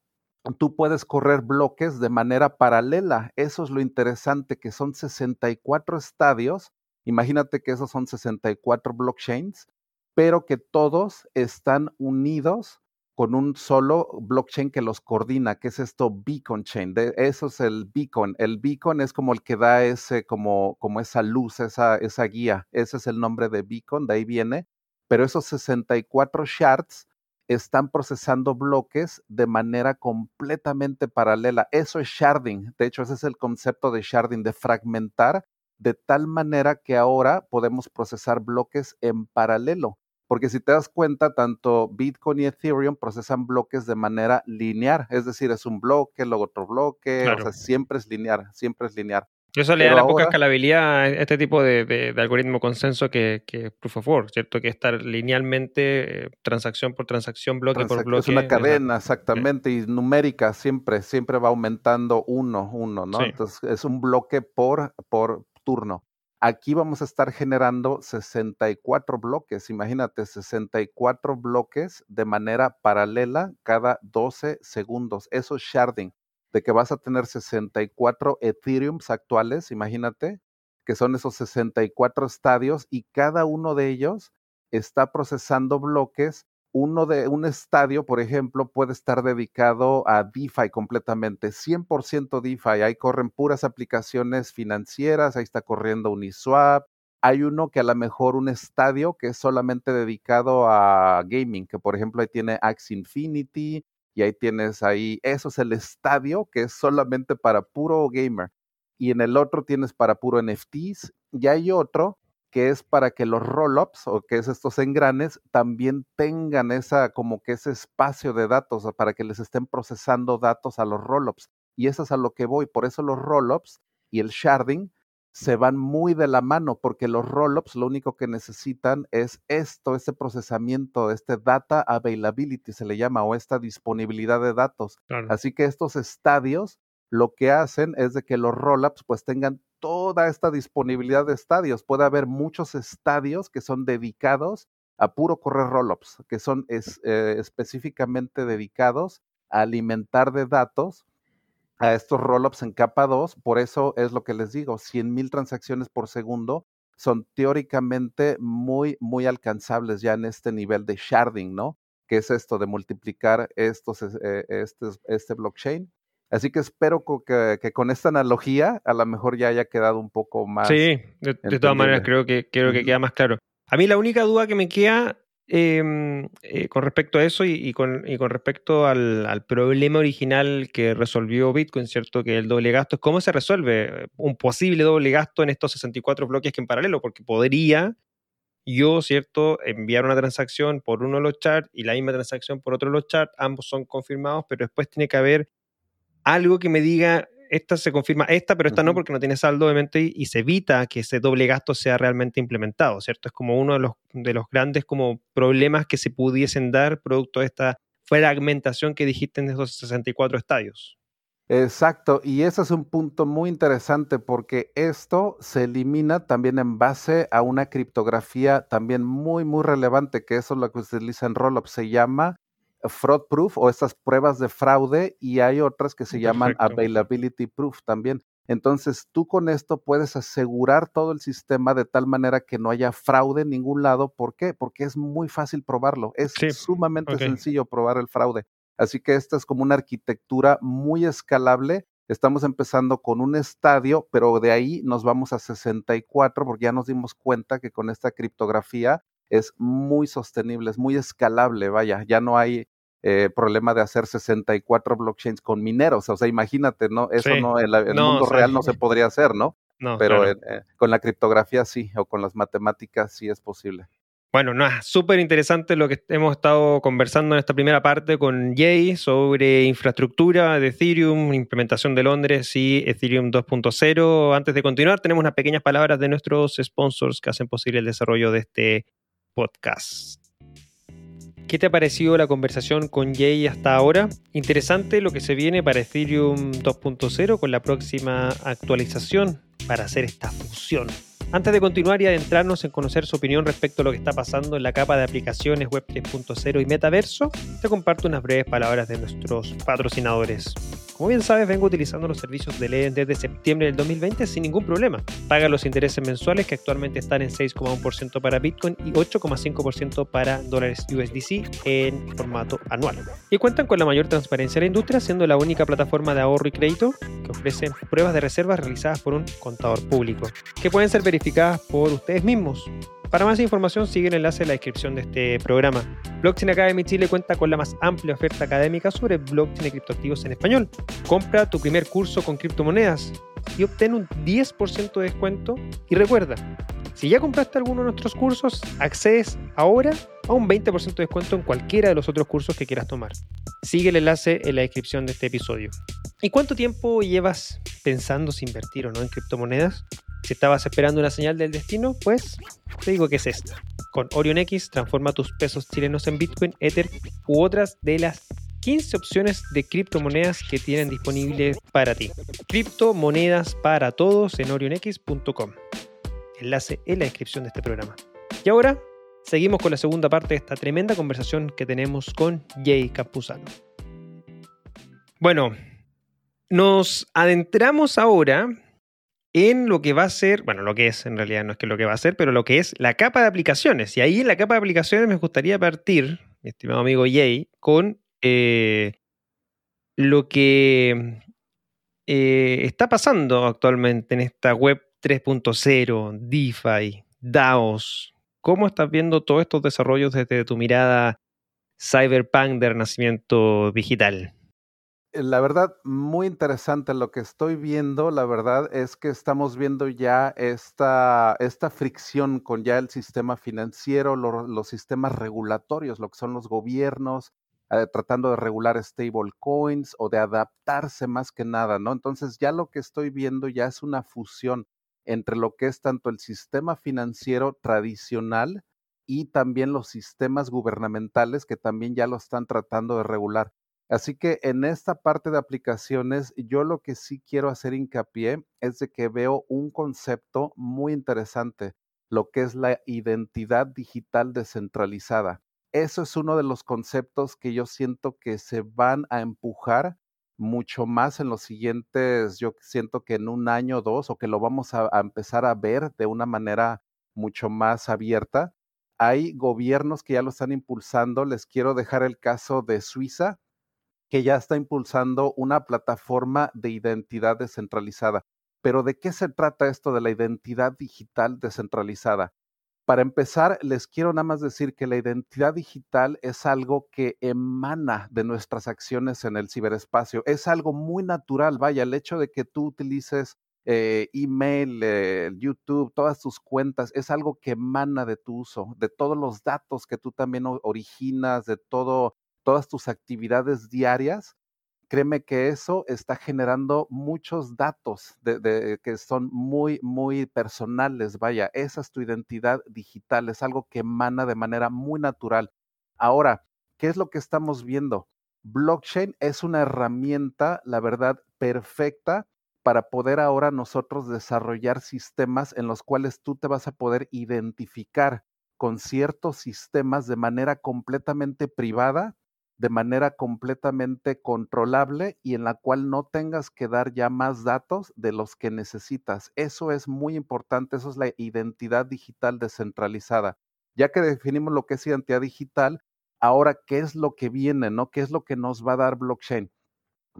tú puedes correr bloques de manera paralela. Eso es lo interesante, que son 64 estadios. Imagínate que esos son 64 blockchains, pero que todos están unidos con un solo blockchain que los coordina, que es esto Beacon Chain. Eso es el Beacon. El Beacon es como el que da ese, como, como esa luz, esa, esa guía. Ese es el nombre de Beacon, de ahí viene. Pero esos 64 shards están procesando bloques de manera completamente paralela. Eso es sharding. De hecho, ese es el concepto de sharding, de fragmentar de tal manera que ahora podemos procesar bloques en paralelo. Porque si te das cuenta, tanto Bitcoin y Ethereum procesan bloques de manera lineal, es decir, es un bloque, luego otro bloque, o sea, siempre es lineal, siempre es lineal. Eso le da la poca escalabilidad a este tipo de, algoritmo consenso que, que, Proof of Work, ¿cierto? Que estar linealmente, eh, transacción por transacción, bloque por bloque. Es una cadena, exactamente, y numérica siempre, siempre va aumentando uno, uno, ¿no? Entonces es un bloque por, por turno. Aquí vamos a estar generando 64 bloques, imagínate, 64 bloques de manera paralela cada 12 segundos. Eso es sharding, de que vas a tener 64 Ethereums actuales, imagínate, que son esos 64 estadios y cada uno de ellos está procesando bloques uno de un estadio, por ejemplo, puede estar dedicado a DeFi completamente, 100% DeFi. Ahí corren puras aplicaciones financieras, ahí está corriendo Uniswap. Hay uno que a lo mejor un estadio que es solamente dedicado a gaming, que por ejemplo ahí tiene Axie Infinity y ahí tienes ahí, eso es el estadio que es solamente para puro gamer. Y en el otro tienes para puro NFTs y hay otro que es para que los roll-ups o que es estos engranes también tengan esa como que ese espacio de datos para que les estén procesando datos a los roll-ups. Y eso es a lo que voy. Por eso los roll-ups y el sharding se van muy de la mano porque los roll-ups lo único que necesitan es esto, este procesamiento, este data availability se le llama o esta disponibilidad de datos. Así que estos estadios lo que hacen es de que los rollups pues tengan toda esta disponibilidad de estadios. Puede haber muchos estadios que son dedicados a puro correr rollups, que son eh, específicamente dedicados a alimentar de datos a estos rollups en capa 2. Por eso es lo que les digo, 100 mil transacciones por segundo son teóricamente muy, muy alcanzables ya en este nivel de sharding, ¿no? Que es esto de multiplicar estos, eh, este, este blockchain Así que espero que, con esta analogía a lo mejor ya haya quedado un poco más. Sí, de, todas maneras creo que, creo que queda más claro. A mí la única duda que me queda em, eh, con respecto a eso y, con, con, respecto al, problema original que resolvió Bitcoin, ¿cierto? Que el doble gasto es cómo se resuelve un posible doble gasto en estos 64 bloques que en paralelo, porque podría yo, ¿cierto?, enviar una transacción por uno de los charts y la misma transacción por otro de los charts, ambos son confirmados, pero después tiene que haber algo que me diga, esta se confirma esta, pero esta no porque no tiene saldo, obviamente, y, se evita que ese doble gasto sea realmente implementado, ¿cierto? Es como uno de los, de los grandes como problemas que se pudiesen dar producto de esta fragmentación que dijiste en esos 64 estadios. Exacto, y ese es un punto muy interesante porque esto se elimina también en base a una criptografía también muy, muy relevante, que eso es lo que se utiliza en Rollup, se llama fraud proof o estas pruebas de fraude y hay otras que se llaman availability proof también. Entonces tú con esto puedes asegurar todo el sistema de tal manera que no haya fraude en ningún lado. ¿Por qué? Porque es muy fácil probarlo. Es sumamente sencillo probar el fraude. Así que esta es como una arquitectura muy escalable. Estamos empezando con un estadio, pero de ahí nos vamos a 64 porque ya nos dimos cuenta que con esta criptografía es muy sostenible, es muy escalable, vaya, ya no hay eh, problema de hacer 64 blockchains con mineros, o sea, imagínate, ¿no? Eso no, en el mundo real no se podría hacer, ¿no? no Pero eh, con la criptografía sí, o con las matemáticas sí es posible. Bueno, no, súper interesante lo que hemos estado conversando en esta primera parte con Jay sobre infraestructura de Ethereum, implementación de Londres y Ethereum 2.0. Antes de continuar, tenemos unas pequeñas palabras de nuestros sponsors que hacen posible el desarrollo de este podcast. ¿Qué te ha parecido la conversación con Jay hasta ahora? Interesante lo que se viene para Ethereum 2.0 con la próxima actualización para hacer esta fusión antes de continuar y adentrarnos en conocer su opinión respecto a lo que está pasando en la capa de aplicaciones Web 3.0 y Metaverso, te comparto unas breves palabras de nuestros patrocinadores. Como bien sabes, vengo utilizando los servicios de Leden desde septiembre del 2020 sin ningún problema. Paga los intereses mensuales que actualmente están en 6,1% para Bitcoin y 8,5% para dólares USDC en formato anual. Y cuentan con la mayor transparencia de la industria, siendo la única plataforma de ahorro y crédito que ofrece pruebas de reservas realizadas por un contador público, que pueden ser verificadas por ustedes mismos. Para más información sigue el enlace en la descripción de este programa. Blockchain Academy Chile cuenta con la más amplia oferta académica sobre blockchain y criptoactivos en español. Compra tu primer curso con criptomonedas y obtén un 10% de descuento. Y recuerda, si ya compraste alguno de nuestros cursos, accedes ahora a un 20% de descuento en cualquiera de los otros cursos que quieras tomar. Sigue el enlace en la descripción de este episodio. ¿Y cuánto tiempo llevas pensando si invertir o no en criptomonedas? Si estabas esperando una señal del destino, pues te digo que es esta. Con Orion X transforma tus pesos chilenos en Bitcoin, Ether u otras de las 15 opciones de criptomonedas que tienen disponibles para ti. Criptomonedas para todos en orionx.com. Enlace en la descripción de este programa. Y ahora seguimos con la segunda parte de esta tremenda conversación que tenemos con Jay Campuzano. Bueno, nos adentramos ahora en lo que va a ser, bueno, lo que es en realidad, no es que lo que va a ser, pero lo que es la capa de aplicaciones. Y ahí en la capa de aplicaciones me gustaría partir, mi estimado amigo Jay, con eh, lo que eh, está pasando actualmente en esta web 3.0, DeFi, DAOs. ¿Cómo estás viendo todos estos desarrollos desde tu mirada cyberpunk de renacimiento digital? La verdad, muy interesante lo que estoy viendo. La verdad es que estamos viendo ya esta, esta fricción con ya el sistema financiero, los sistemas regulatorios, lo que son los gobiernos, eh, tratando de regular stable coins o de adaptarse más que nada, ¿no? Entonces ya lo que estoy viendo ya es una fusión entre lo que es tanto el sistema financiero tradicional y también los sistemas gubernamentales que también ya lo están tratando de regular. Así que en esta parte de aplicaciones, yo lo que sí quiero hacer hincapié es de que veo un concepto muy interesante, lo que es la identidad digital descentralizada. Eso es uno de los conceptos que yo siento que se van a empujar mucho más en los siguientes, yo siento que en un año o dos, o que lo vamos a, a empezar a ver de una manera mucho más abierta. Hay gobiernos que ya lo están impulsando. Les quiero dejar el caso de Suiza, que ya está impulsando una plataforma de identidad descentralizada. Pero ¿de qué se trata esto de la identidad digital descentralizada? Para empezar, les quiero nada más decir que la identidad digital es algo que emana de nuestras acciones en el ciberespacio. Es algo muy natural, vaya, el hecho de que tú utilices eh, email, eh, YouTube, todas tus cuentas, es algo que emana de tu uso, de todos los datos que tú también originas, de todo, todas tus actividades diarias créeme que eso está generando muchos datos de, que son muy, muy personales. Vaya, esa es tu identidad digital, es algo que emana de manera muy natural. Ahora, ¿qué es lo que estamos viendo? Blockchain es una herramienta, la verdad, perfecta para poder ahora nosotros desarrollar sistemas en los cuales tú te vas a poder identificar con ciertos sistemas de manera completamente privada de manera completamente controlable y en la cual no tengas que dar ya más datos de los que necesitas. Eso es muy importante, eso es la identidad digital descentralizada. Ya que definimos lo que es identidad digital, ahora, ¿qué es lo que viene, no? ¿Qué es lo que nos va a dar blockchain?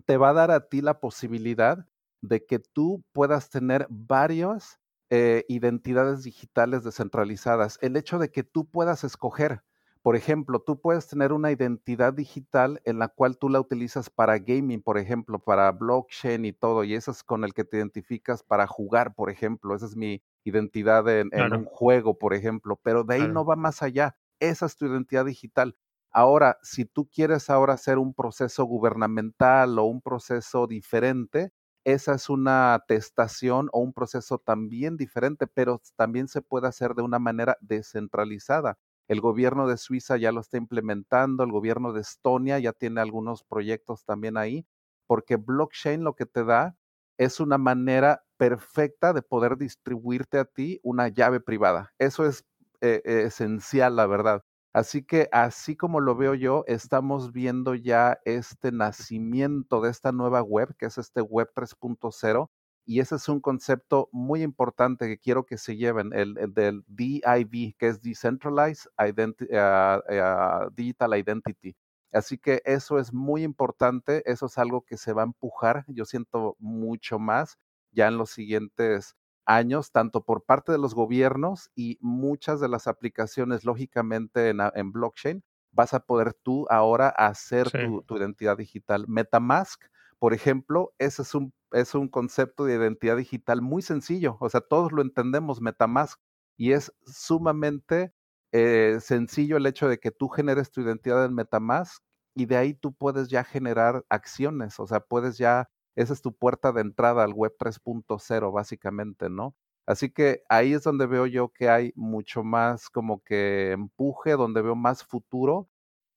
Te va a dar a ti la posibilidad de que tú puedas tener varias eh, identidades digitales descentralizadas. El hecho de que tú puedas escoger, por ejemplo, tú puedes tener una identidad digital en la cual tú la utilizas para gaming, por ejemplo, para blockchain y todo, y eso es con el que te identificas para jugar, por ejemplo. Esa es mi identidad en, un juego, por ejemplo, pero de ahí no va más allá. Esa es tu identidad digital. Ahora, si tú quieres ahora hacer un proceso gubernamental o un proceso diferente, esa es una atestación o un proceso también diferente, pero también se puede hacer de una manera descentralizada. El gobierno de Suiza ya lo está implementando, el gobierno de Estonia ya tiene algunos proyectos también ahí, porque blockchain lo que te da es una manera perfecta de poder distribuirte a ti una llave privada. Eso es eh, esencial, la verdad. Así que así como lo veo yo, estamos viendo ya este nacimiento de esta nueva web, que es este web 3.0, y ese es un concepto muy importante que quiero que se lleven, el, del DIV, que es Decentralized ah, ah, Digital Identity. Así que eso es muy importante, eso es algo que se va a empujar, yo siento mucho más ya en los siguientes años, tanto por parte de los gobiernos y muchas de las aplicaciones, lógicamente, en, en blockchain, vas a poder tú ahora hacer tu, tu, identidad digital. Metamask, por ejemplo, ese es un es un concepto de identidad digital muy sencillo, o sea, todos lo entendemos, Metamask, y es sumamente eh, sencillo el hecho de que tú generes tu identidad en Metamask y de ahí tú puedes ya generar acciones, o sea, puedes ya, esa es tu puerta de entrada al web 3.0 básicamente, ¿no? Así que ahí es donde veo yo que hay mucho más como que empuje, donde veo más futuro.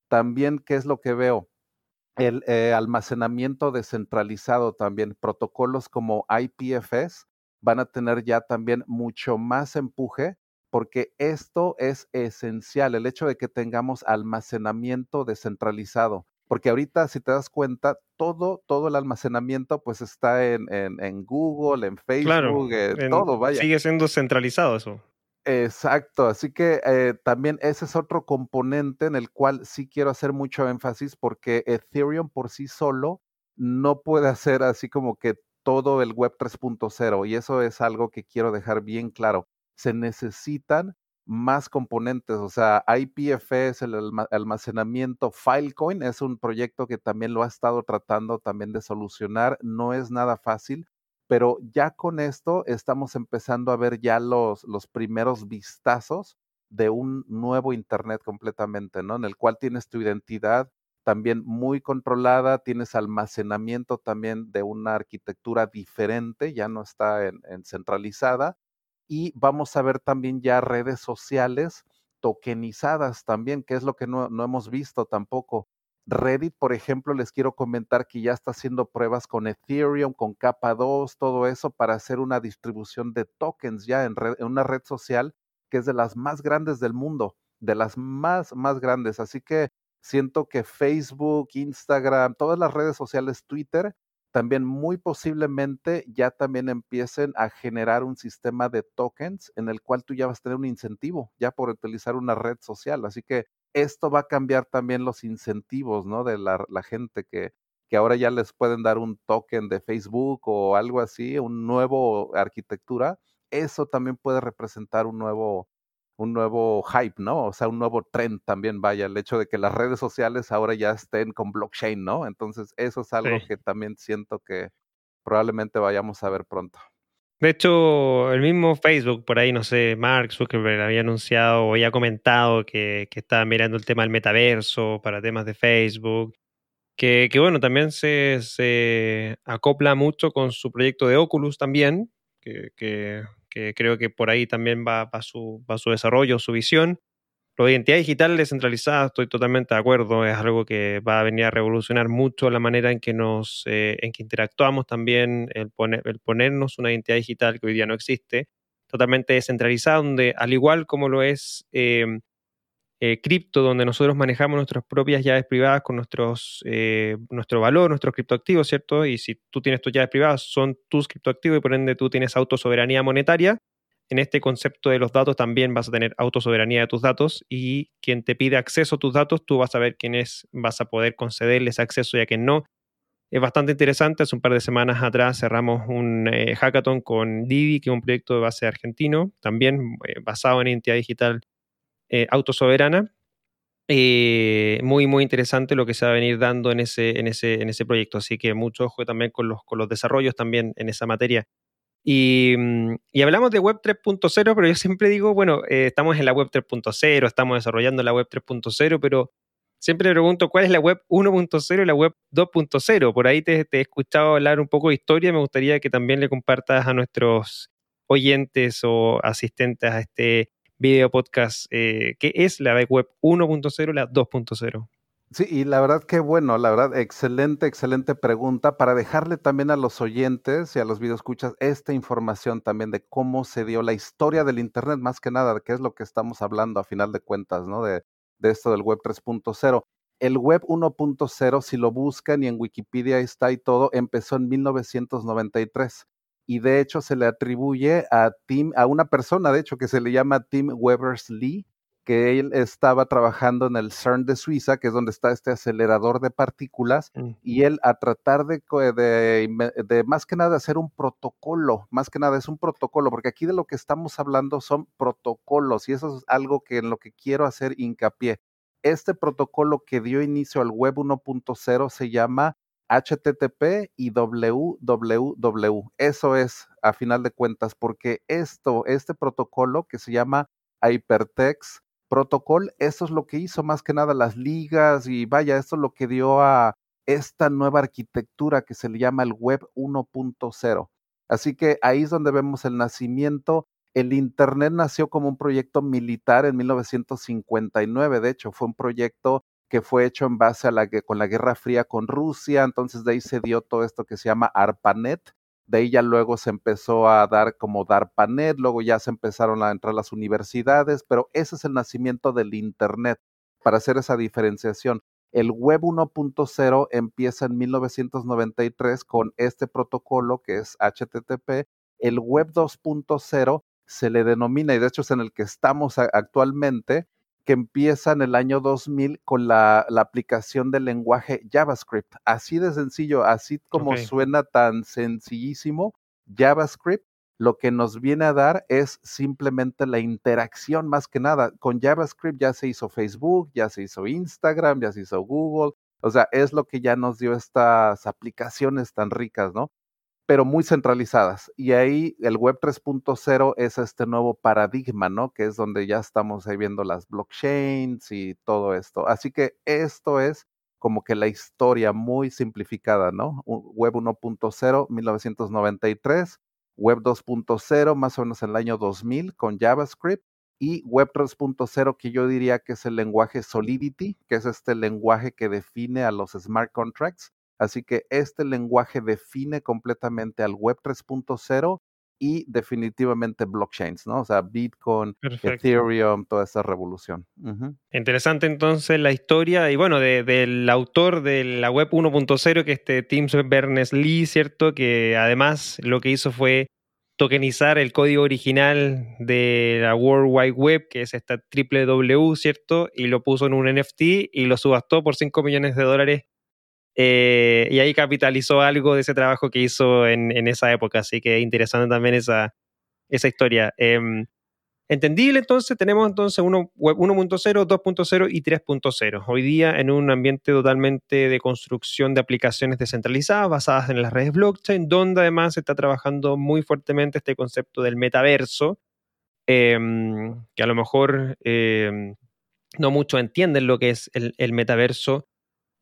También, ¿qué es lo que veo? El eh, almacenamiento descentralizado también, protocolos como IPFS van a tener ya también mucho más empuje porque esto es esencial, el hecho de que tengamos almacenamiento descentralizado. Porque ahorita, si te das cuenta, todo, todo el almacenamiento pues está en, en, Google, en Facebook, en, todo, vaya. Sigue siendo centralizado eso. Exacto, así que eh, también ese es otro componente en el cual sí quiero hacer mucho énfasis porque Ethereum por sí solo no puede hacer así como que todo el web 3.0 y eso es algo que quiero dejar bien claro. Se necesitan más componentes, o sea, IPFS, el almacenamiento, Filecoin es un proyecto que también lo ha estado tratando también de solucionar, no es nada fácil, pero ya con esto estamos empezando a ver ya los, los primeros vistazos de un nuevo Internet completamente, ¿no? En el cual tienes tu identidad también muy controlada, tienes almacenamiento también de una arquitectura diferente, ya no está en, centralizada, y vamos a ver también ya redes sociales tokenizadas también, que es lo que no, no hemos visto tampoco. Reddit, por ejemplo, les quiero comentar que ya está haciendo pruebas con Ethereum, con capa 2, todo eso para hacer una distribución de tokens ya en, una red social que es de las más grandes del mundo, de las más, más grandes. Así que siento que Facebook, Instagram, todas las redes sociales, Twitter, también muy posiblemente ya también empiecen a generar un sistema de tokens en el cual tú ya vas a tener un incentivo ya por utilizar una red social. Así que esto va a cambiar también los incentivos, ¿no? De la, gente que que ahora ya les pueden dar un token de Facebook o algo así, un nuevo arquitectura, eso también puede representar un nuevo, un nuevo hype, ¿no? O sea, un nuevo trend también, vaya, el hecho de que las redes sociales ahora ya estén con blockchain, ¿no? Entonces, eso es algo que también siento que probablemente vayamos a ver pronto. De hecho, el mismo Facebook, por ahí, no sé, Mark Zuckerberg había anunciado o había comentado que, que estaba mirando el tema del metaverso para temas de Facebook que, bueno, también se, acopla mucho con su proyecto de Oculus también, que, creo que por ahí también va, su, su desarrollo, su visión. Lo de identidad digital descentralizada, estoy totalmente de acuerdo, es algo que va a venir a revolucionar mucho la manera en que nos eh, en que interactuamos también, el, poner, el ponernos una identidad digital que hoy día no existe, totalmente descentralizada, donde al igual como lo es eh, eh, cripto, donde nosotros manejamos nuestras propias llaves privadas con nuestros, eh, nuestro valor, nuestros criptoactivos, ¿cierto? Y si tú tienes tus llaves privadas, son tus criptoactivos y por ende tú tienes autosoberanía monetaria. En este concepto de los datos también vas a tener autosoberanía de tus datos y quien te pide acceso a tus datos, tú vas a ver quién es, vas a poder concederles acceso y a quién no. Es bastante interesante. Hace un par de semanas atrás cerramos un eh, hackathon con Divi, que es un proyecto de base argentino, también basado en identidad digital eh, autosoberana. Eh, muy, muy interesante lo que se va a venir dando en ese, en ese, en ese proyecto. Así que mucho ojo también con los, con los desarrollos también en esa materia. Y, mm, hablamos de Web 3.0, pero yo siempre digo, bueno, eh, estamos en la Web 3.0, estamos desarrollando la Web 3.0, pero siempre pregunto cuál es la Web 1.0 y la Web 2.0. Por ahí te, te, he escuchado hablar un poco de historia, me gustaría que también le compartas a nuestros oyentes o asistentes a este video podcast, eh, ¿qué es la web 1.0 y la 2.0? Sí, y la verdad que bueno, la verdad, excelente, excelente pregunta para dejarle también a los oyentes y a los videoescuchas esta información también de cómo se dio la historia del Internet, más que nada, que es lo que estamos hablando a final de cuentas, ¿no? De, de esto del web 3.0. El web 1.0, si lo buscan y en Wikipedia está y todo, empezó en 1993 y de hecho se le atribuye a Tim, a una persona, de hecho, que se le llama Tim Webers-Lee, que él estaba trabajando en el CERN de Suiza, que es donde está este acelerador de partículas, mm. y él a tratar de, de, de, más que nada hacer un protocolo, más que nada es un protocolo, porque aquí de lo que estamos hablando son protocolos, y eso es algo que en lo que quiero hacer hincapié. Este protocolo que dio inicio al Web 1.0 se llama HTTP y www. Eso es, a final de cuentas, porque esto, este protocolo que se llama Hypertext Protocol, eso es lo que hizo más que nada las ligas y vaya, esto es lo que dio a esta nueva arquitectura que se le llama el Web 1.0. Así que ahí es donde vemos el nacimiento. El Internet nació como un proyecto militar en 1959, de hecho, fue un proyecto que fue hecho en base a la con la Guerra Fría con Rusia, entonces de ahí se dio todo esto que se llama ARPANET, de ahí ya luego se empezó a dar como DARPANET, luego ya se empezaron a entrar las universidades, pero ese es el nacimiento del Internet, para hacer esa diferenciación. El Web 1.0 empieza en 1993 con este protocolo que es HTTP. El Web 2.0 se le denomina, y de hecho es en el que estamos actualmente, que empieza en el año 2000 con la, aplicación del lenguaje JavaScript. Así de sencillo, así como suena tan sencillísimo, JavaScript lo que nos viene a dar es simplemente la interacción más que nada. Con JavaScript ya se hizo Facebook, ya se hizo Instagram, ya se hizo Google. O sea, es lo que ya nos dio estas aplicaciones tan ricas, ¿no? Pero muy centralizadas. Y ahí el Web 3.0 es este nuevo paradigma, ¿no? Que es donde ya estamos viendo las blockchains y todo esto. Así que esto es como que la historia muy simplificada, ¿no? Web 1.0, 1993, Web 2.0, más o menos en el año 2000 con JavaScript, y Web 3.0, que yo diría que es el lenguaje Solidity, que es este lenguaje que define a los smart contracts Así que este lenguaje define completamente al Web 3.0 y definitivamente blockchains, ¿no? O sea, Bitcoin, Ethereum, toda esa revolución. Interesante entonces la historia y bueno, del autor de la web 1.0, que es este Tim Berners-Lee, ¿cierto? Que además lo que hizo fue tokenizar el código original de la World Wide Web, que es esta W, ¿cierto? Y lo puso en un NFT y lo subastó por 5 millones de dólares Eh, y ahí capitalizó algo de ese trabajo que hizo en, en esa época, así que interesante también esa, esa historia. Em, entendible, entonces tenemos entonces 1.0, 2.0 y 3.0. Hoy día en un ambiente totalmente de construcción de aplicaciones descentralizadas basadas en las redes blockchain, donde además se está trabajando muy fuertemente este concepto del metaverso, em, que a lo mejor em, no muchos entienden lo que es el metaverso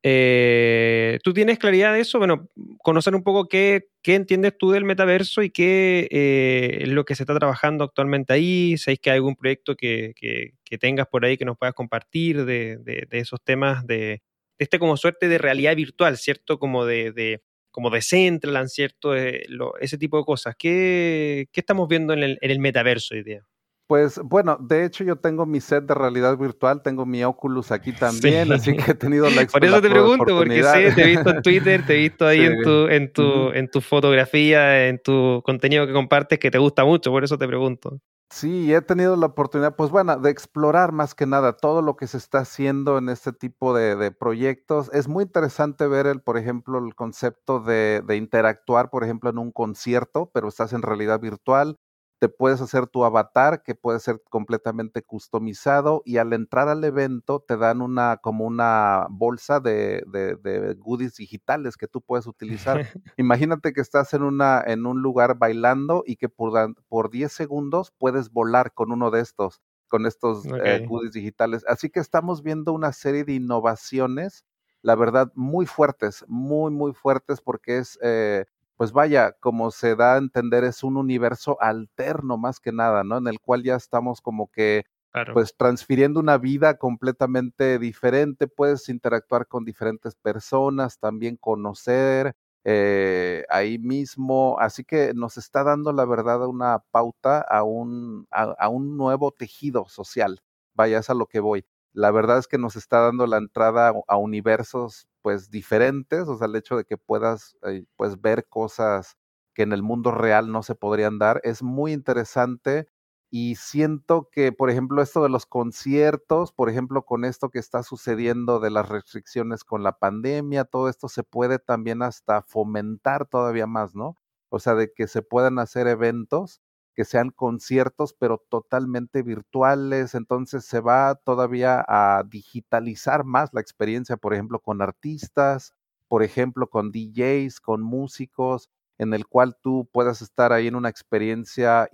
eh, ¿Tú tienes claridad de eso? Bueno, conocer un poco qué, qué entiendes tú del metaverso y qué eh, es lo que se está trabajando actualmente ahí. ¿Sabéis que hay algún proyecto que, que, tengas por ahí que nos puedas compartir de, de, esos temas de, este como suerte de realidad virtual, ¿cierto? Como de, de como de ¿cierto? Eh, ese tipo de cosas. ¿Qué, qué estamos viendo en el, en el metaverso hoy día? Pues bueno, de hecho yo tengo mi set de realidad virtual, tengo mi Oculus aquí también, así que he tenido la Por eso te pregunto, porque sé, te he visto en Twitter, te he visto ahí en, tu, en, tu, en tu fotografía, en tu contenido que compartes que te gusta mucho, por eso te pregunto. Sí, he tenido la oportunidad, pues bueno, de explorar más que nada todo lo que se está haciendo en este tipo de, de proyectos. Es muy interesante ver, el, por ejemplo, el concepto de, de interactuar, por ejemplo, en un concierto, pero estás en realidad virtual te puedes hacer tu avatar que puede ser completamente customizado y al entrar al evento te dan una como una bolsa de, de, goodies digitales que tú puedes utilizar. Imagínate que estás en, una, en un lugar bailando y que por, por 10 segundos puedes volar con uno de estos, con estos eh, goodies digitales. Así que estamos viendo una serie de innovaciones, la verdad, muy fuertes, muy, muy fuertes porque es... Eh, pues vaya, como se da a entender, es un universo alterno más que nada, ¿no? En el cual ya estamos como que, pues transfiriendo una vida completamente diferente, puedes interactuar con diferentes personas, también conocer eh, ahí mismo, así que nos está dando la verdad una pauta a un, a un nuevo tejido social, vaya, es a lo que voy la verdad es que nos está dando la entrada a universos pues diferentes, o sea, el hecho de que puedas eh, pues ver cosas que en el mundo real no se podrían dar es muy interesante y siento que, por ejemplo, esto de los conciertos, por ejemplo, con esto que está sucediendo de las restricciones con la pandemia, todo esto se puede también hasta fomentar todavía más, ¿no? O sea, de que se puedan hacer eventos que sean conciertos, pero totalmente virtuales. Entonces se va todavía a digitalizar más la experiencia, por ejemplo, con artistas, por ejemplo, con DJs, con músicos, en el cual tú puedas estar ahí en una experiencia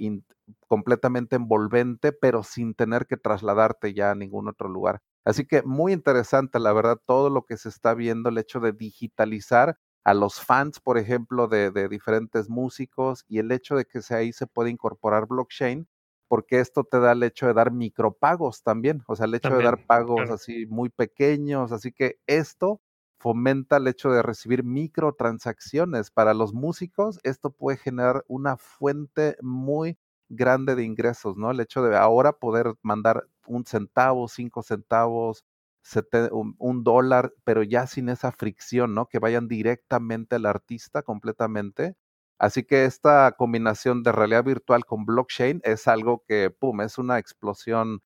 completamente envolvente, pero sin tener que trasladarte ya a ningún otro lugar. Así que muy interesante, la verdad, todo lo que se está viendo, el hecho de digitalizar a los fans, por ejemplo, de, diferentes músicos y el hecho de que ahí se puede incorporar blockchain, porque esto te da el hecho de dar micropagos también, o sea, el hecho de dar pagos así muy pequeños, así que esto fomenta el hecho de recibir microtransacciones para los músicos, esto puede generar una fuente muy grande de ingresos, ¿no? El hecho de ahora poder mandar un centavo, cinco centavos, un, dólar, pero ya sin esa fricción, ¿no? Que vayan directamente al artista completamente. Así que esta combinación de realidad virtual con blockchain es algo que, pum, es una explosión,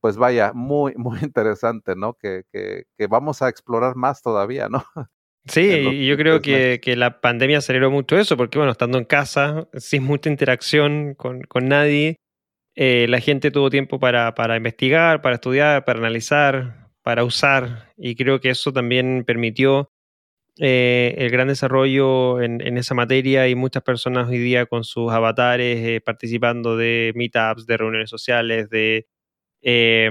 pues vaya, muy, muy interesante, ¿no? Que, que, que vamos a explorar más todavía, ¿no? Sí, y yo creo que, que, la pandemia aceleró mucho eso, porque bueno, estando en casa, sin mucha interacción con, con nadie, eh, la gente tuvo tiempo para, para investigar, para estudiar, para analizar, para usar y creo que eso también permitió eh, el gran desarrollo en, esa materia y muchas personas hoy día con sus avatares eh, participando de meetups, de reuniones sociales, de eh,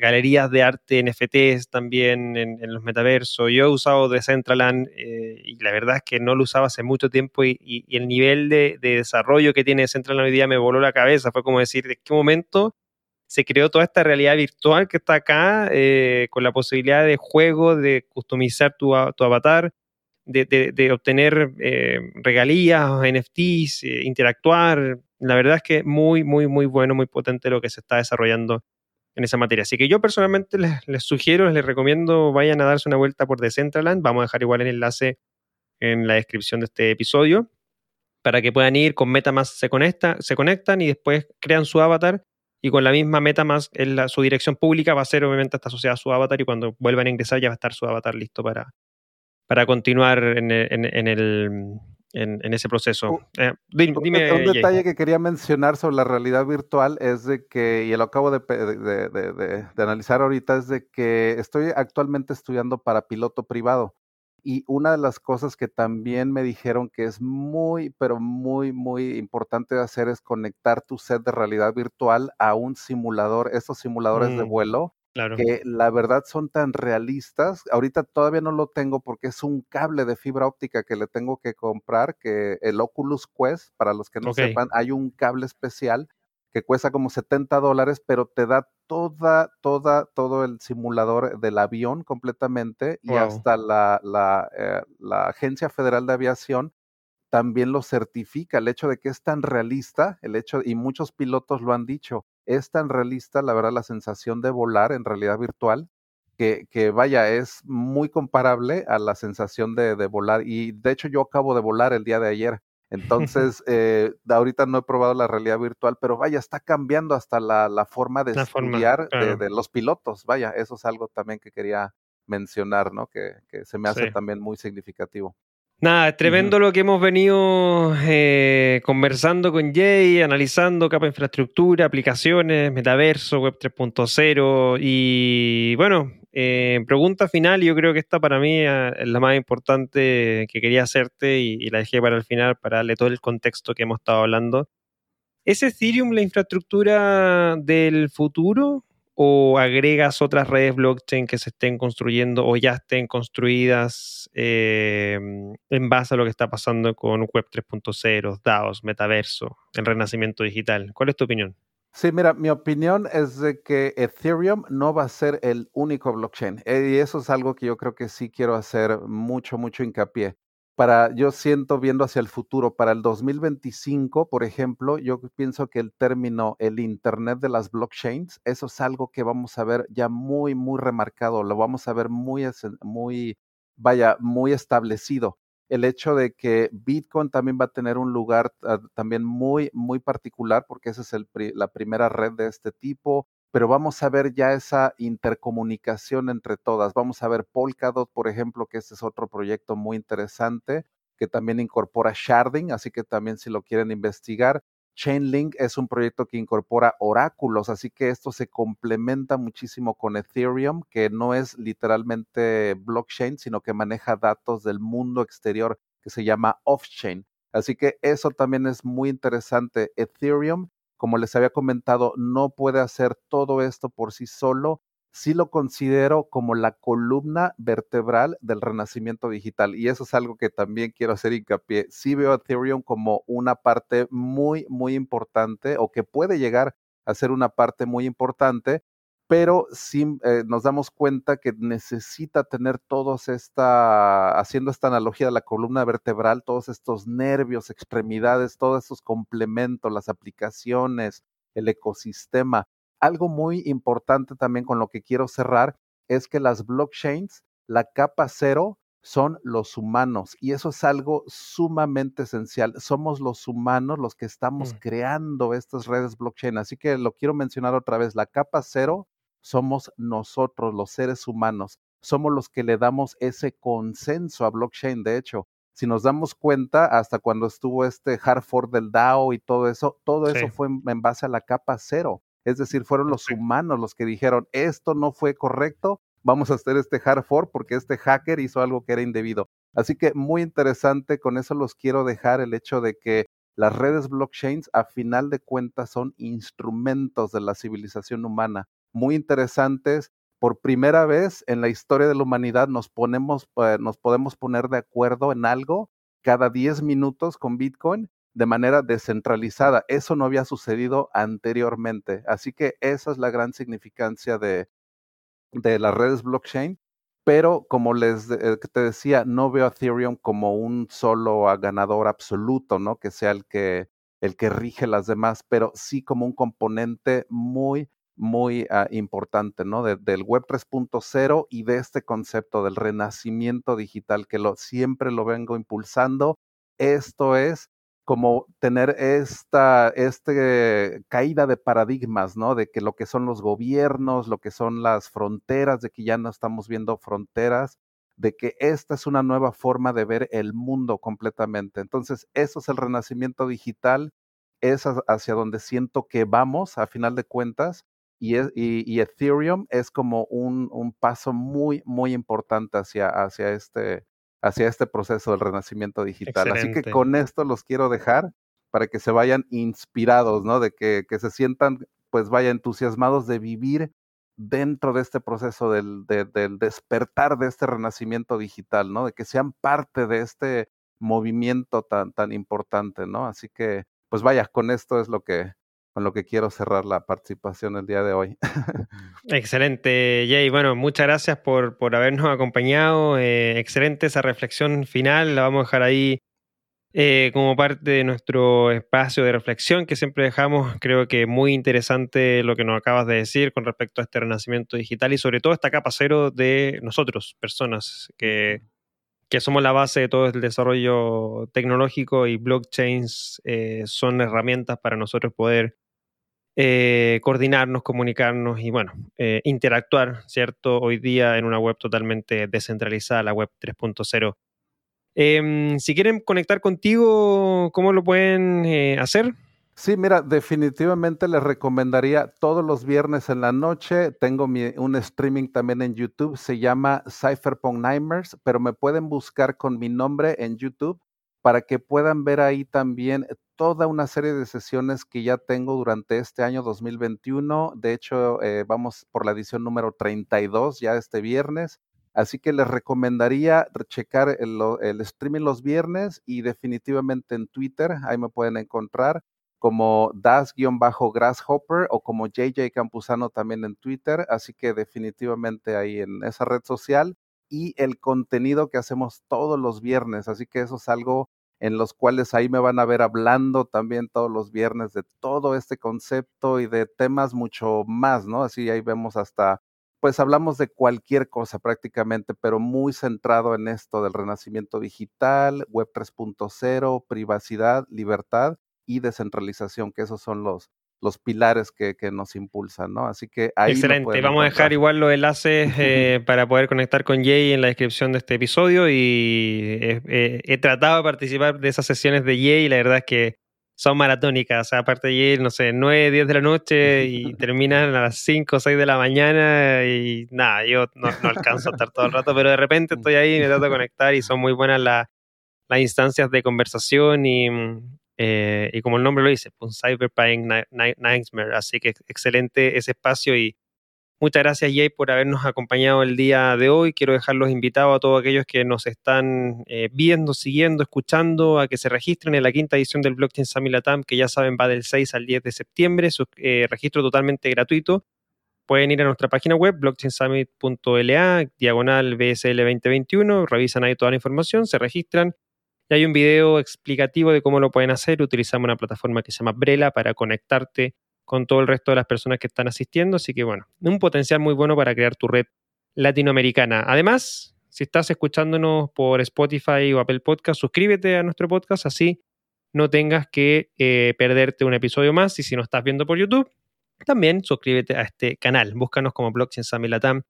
galerías de arte NFTs también en, los metaversos. Yo he usado Decentraland y la verdad es que no lo usaba hace mucho tiempo y, el nivel de, de, desarrollo que tiene Decentraland hoy día me voló la cabeza. Fue como decir, ¿de qué momento se creó toda esta realidad virtual que está acá, eh, con la posibilidad de juego, de customizar tu, avatar, de, obtener eh, regalías, NFTs, eh, interactuar. La verdad es que muy, muy, muy bueno, muy potente lo que se está desarrollando en esa materia. Así que yo personalmente les, sugiero, les recomiendo, vayan a darse una vuelta por Decentraland. Vamos a dejar igual el enlace en la descripción de este episodio para que puedan ir con MetaMask se, conecta, se conectan y después crean su avatar y con la misma MetaMask, en la, su dirección pública va a ser obviamente está asociada a su avatar y cuando vuelvan a ingresar ya va a estar su avatar listo para, para continuar en, el, en, ese proceso. Eh, dime, un detalle que quería mencionar sobre la realidad virtual es de que, y lo acabo de, de, analizar ahorita, es de que estoy actualmente estudiando para piloto privado. Y una de las cosas que también me dijeron que es muy, pero muy, muy importante de hacer es conectar tu set de realidad virtual a un simulador, estos simuladores de mm. vuelo, que la verdad son tan realistas. Ahorita todavía no lo tengo porque es un cable de fibra óptica que le tengo que comprar, que el Oculus Quest, para los que no sepan, hay un cable especial que cuesta como 70 dólares, pero te da toda, toda, todo el simulador del avión completamente y hasta la, la, eh, la Agencia Federal de Aviación también lo certifica, el hecho de que es tan realista, el hecho, y muchos pilotos lo han dicho, es tan realista, la verdad, la sensación de volar en realidad virtual, que, que vaya, es muy comparable a la sensación de, de, volar. Y de hecho yo acabo de volar el día de ayer. Entonces, eh, ahorita no he probado la realidad virtual, pero vaya, está cambiando hasta la, la forma de estudiar de, los pilotos. Vaya, eso es algo también que quería mencionar, ¿no? Que, que se me hace también muy significativo. Nada, tremendo lo que hemos venido eh, conversando con Jay, analizando capa de infraestructura, aplicaciones, metaverso, web 3.0 y bueno, eh, pregunta final, yo creo que esta para mí eh, es la más importante que quería hacerte y, la dejé para el final para darle todo el contexto que hemos estado hablando. ¿Es Ethereum la infraestructura del futuro o agregas otras redes blockchain que se estén construyendo o ya estén construidas eh, en base a lo que está pasando con Web 3.0, DAOs, metaverso, el renacimiento digital. ¿Cuál es tu opinión? Sí, mira, mi opinión es de que Ethereum no va a ser el único blockchain. Eh, y eso es algo que yo creo que sí quiero hacer mucho, mucho hincapié para, yo siento viendo hacia el futuro, para el 2025, por ejemplo, yo pienso que el término, el Internet de las blockchains, eso es algo que vamos a ver ya muy, muy remarcado, lo vamos a ver muy, muy, vaya, muy establecido. El hecho de que Bitcoin también va a tener un lugar ah, también muy, muy particular, porque esa es la primera red de este tipo pero vamos a ver ya esa intercomunicación entre todas. Vamos a ver Polkadot, por ejemplo, que este es otro proyecto muy interesante que también incorpora sharding, así que también si lo quieren investigar. Chainlink es un proyecto que incorpora oráculos, así que esto se complementa muchísimo con Ethereum, que no es literalmente blockchain, sino que maneja datos del mundo exterior que se llama off-chain. Así que eso también es muy interesante. Ethereum como les había comentado, no puede hacer todo esto por sí solo. Sí lo considero como la columna vertebral del renacimiento digital y eso es algo que también quiero hacer hincapié. Sí veo a Ethereum como una parte muy, muy importante o que puede llegar a ser una parte muy importante, pero sí eh, nos damos cuenta que necesita tener todos esta, haciendo esta analogía de la columna vertebral, todos estos nervios, extremidades, todos estos complementos, las aplicaciones, el ecosistema. Algo muy importante también con lo que quiero cerrar es que las blockchains, la capa cero, son los humanos y eso es algo sumamente esencial. Somos los humanos los que estamos mm. creando estas redes blockchain. Así que lo quiero mencionar otra vez. La capa cero somos nosotros, los seres humanos. Somos los que le damos ese consenso a blockchain. De hecho, si nos damos cuenta, hasta cuando estuvo este hard fork del DAO y todo eso, todo eso fue en, base a la capa cero. Es decir, fueron los humanos los que dijeron, esto no fue correcto, vamos a hacer este hard fork porque este hacker hizo algo que era indebido. Así que muy interesante, con eso los quiero dejar el hecho de que las redes blockchains a final de cuentas son instrumentos de la civilización humana muy interesantes. Por primera vez en la historia de la humanidad nos, ponemos, eh, nos podemos poner de acuerdo en algo cada 10 minutos con Bitcoin de manera descentralizada. Eso no había sucedido anteriormente. Así que esa es la gran significancia de, de las redes blockchain. Pero como les eh, te decía, no veo a Ethereum como un solo ganador absoluto, ¿no? Que sea el que, el que rige las demás, pero sí como un componente muy muy ah, importante, ¿no? del Web 3.0 y de este concepto del renacimiento digital que siempre lo vengo impulsando. Esto es como tener esta este, caída de paradigmas, ¿no? De que lo que son los gobiernos, lo que son las fronteras, de que ya no estamos viendo fronteras, de que esta es una nueva forma de ver el mundo completamente. Entonces, eso es el renacimiento digital, es hacia donde siento que vamos a final de cuentas. Y, y, Ethereum es como un, un, paso muy, muy importante hacia, hacia, este, hacia este proceso del renacimiento digital. Así que con esto los quiero dejar para que se vayan inspirados, ¿no? De que, que se sientan, pues vaya, entusiasmados de vivir dentro de este proceso del, del, despertar de este renacimiento digital, ¿no? De que sean parte de este movimiento tan, tan importante, ¿no? Así que, pues vaya, con esto es lo que, con lo que quiero cerrar la participación el día de hoy. Excelente, Jay. Bueno, muchas gracias por, por habernos acompañado. Eh, excelente esa reflexión final. La vamos a dejar ahí eh, como parte de nuestro espacio de reflexión que siempre dejamos. Creo que muy interesante lo que nos acabas de decir con respecto a este renacimiento digital y sobre todo esta capa cero de nosotros, personas que, que somos la base de todo el desarrollo tecnológico y blockchains eh, son herramientas para nosotros poder eh, coordinarnos, comunicarnos y, bueno, interactuar, ¿cierto? Hoy día en una web totalmente descentralizada, la web 3.0. Em, si quieren conectar contigo, ¿cómo lo pueden eh, hacer? Sí, mira, definitivamente les recomendaría todos los viernes en la noche. Tengo un streaming también en YouTube, se llama Cypherpunk Nightmares, pero me pueden buscar con mi nombre en YouTube para que puedan ver ahí también toda una serie de sesiones que ya tengo durante este año 2021. De hecho, eh, vamos por la edición número 32 ya este viernes. Así que les recomendaría checar el, streaming los viernes y definitivamente en Twitter, ahí me pueden encontrar como das-grasshopper o como JJ Campuzano también en Twitter. Así que definitivamente ahí en esa red social y el contenido que hacemos todos los viernes. Así que eso es algo en los cuales ahí me van a ver hablando también todos los viernes de todo este concepto y de temas mucho más, ¿no? Así ahí vemos hasta pues hablamos de cualquier cosa prácticamente, pero muy centrado en esto del renacimiento digital, web 3.0, privacidad, libertad y descentralización, que esos son los, los pilares que, nos impulsan, ¿no? Así que ahí... Excelente, vamos a dejar igual los enlaces eh, para poder conectar con Jay en la descripción de este episodio y eh, he tratado de participar de esas sesiones de Jay y la verdad es que son maratónicas. O sea, aparte de ir, no sé, 9, 10 de la noche y terminan a las 5 o 6 de la mañana y nada, yo no, alcanzo a estar todo el rato, pero de repente estoy ahí y me trato de conectar y son muy buenas las instancias de conversación y, eh, y como el nombre lo dice, un pues, Cyberpunk Nightmare. Así que excelente ese espacio y Muchas gracias, Jay, por habernos acompañado el día de hoy. Quiero dejarlos invitados a todos aquellos que nos están eh, viendo, siguiendo, escuchando, a que se registren en la quinta edición del Blockchain Summit Latam, que ya saben va del 6 al 10 de septiembre. Su eh, registro totalmente gratuito. Pueden ir a nuestra página web, blockchainsummit.la, diagonal BSL 2021, revisan ahí toda la información, se registran. Y hay un video explicativo de cómo lo pueden hacer. Utilizamos una plataforma que se llama Brela para conectarte con todo el resto de las personas que están asistiendo. Así que bueno, un potencial muy bueno para crear tu red latinoamericana. Además, si estás escuchándonos por Spotify o Apple Podcast, suscríbete a nuestro podcast, así no tengas que eh, perderte un episodio más. Y si no estás viendo por YouTube, también suscríbete a este canal. Búscanos como Blockchain Sami Latam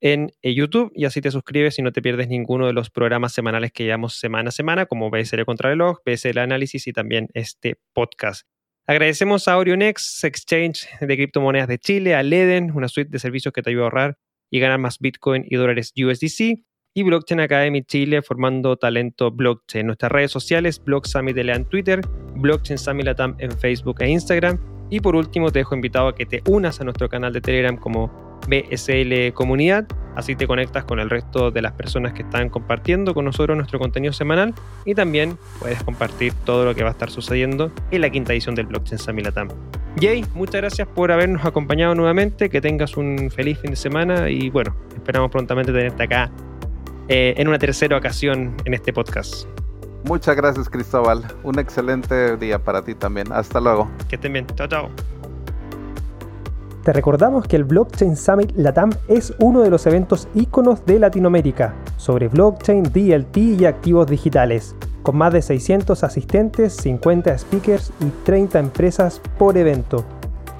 en eh, YouTube y así te suscribes y no te pierdes ninguno de los programas semanales que llevamos semana a semana, como BSL Contrarreloj, BSL Análisis y también este podcast. Agradecemos a Orionex, exchange de criptomonedas de Chile, a Leden, una suite de servicios que te ayuda a ahorrar y ganar más Bitcoin y dólares USDC, y Blockchain Academy Chile formando talento blockchain. Nuestras redes sociales, Block Summit en Twitter, Blockchain Summit Latam en Facebook e Instagram. Y por último, te dejo invitado a que te unas a nuestro canal de Telegram como BSL Comunidad. Así te conectas con el resto de las personas que están compartiendo con nosotros nuestro contenido semanal y también puedes compartir todo lo que va a estar sucediendo en la quinta edición del Blockchain Samilatam. Jay, muchas gracias por habernos acompañado nuevamente, que tengas un feliz fin de semana y bueno, esperamos prontamente tenerte acá eh, en una tercera ocasión en este podcast. Muchas gracias Cristóbal, un excelente día para ti también. Hasta luego. Que estén bien, chao chao. Te recordamos que el Blockchain Summit Latam es uno de los eventos íconos de Latinoamérica sobre blockchain, DLT y activos digitales, con más de 600 asistentes, 50 speakers y 30 empresas por evento.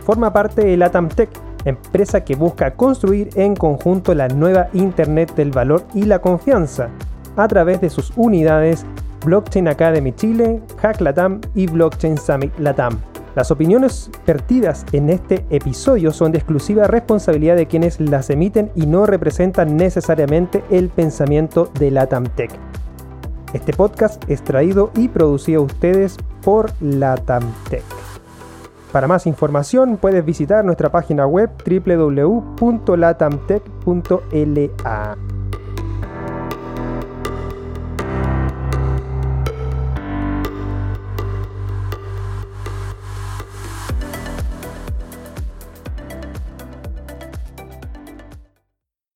Forma parte de Latam Tech, empresa que busca construir en conjunto la nueva Internet del valor y la confianza a través de sus unidades Blockchain Academy Chile, Hack Latam y Blockchain Summit Latam. Las opiniones vertidas en este episodio son de exclusiva responsabilidad de quienes las emiten y no representan necesariamente el pensamiento de Latam Tech. Este podcast es traído y producido a ustedes por Latam Tech. Para más información puedes visitar nuestra página web www.latamtech.la.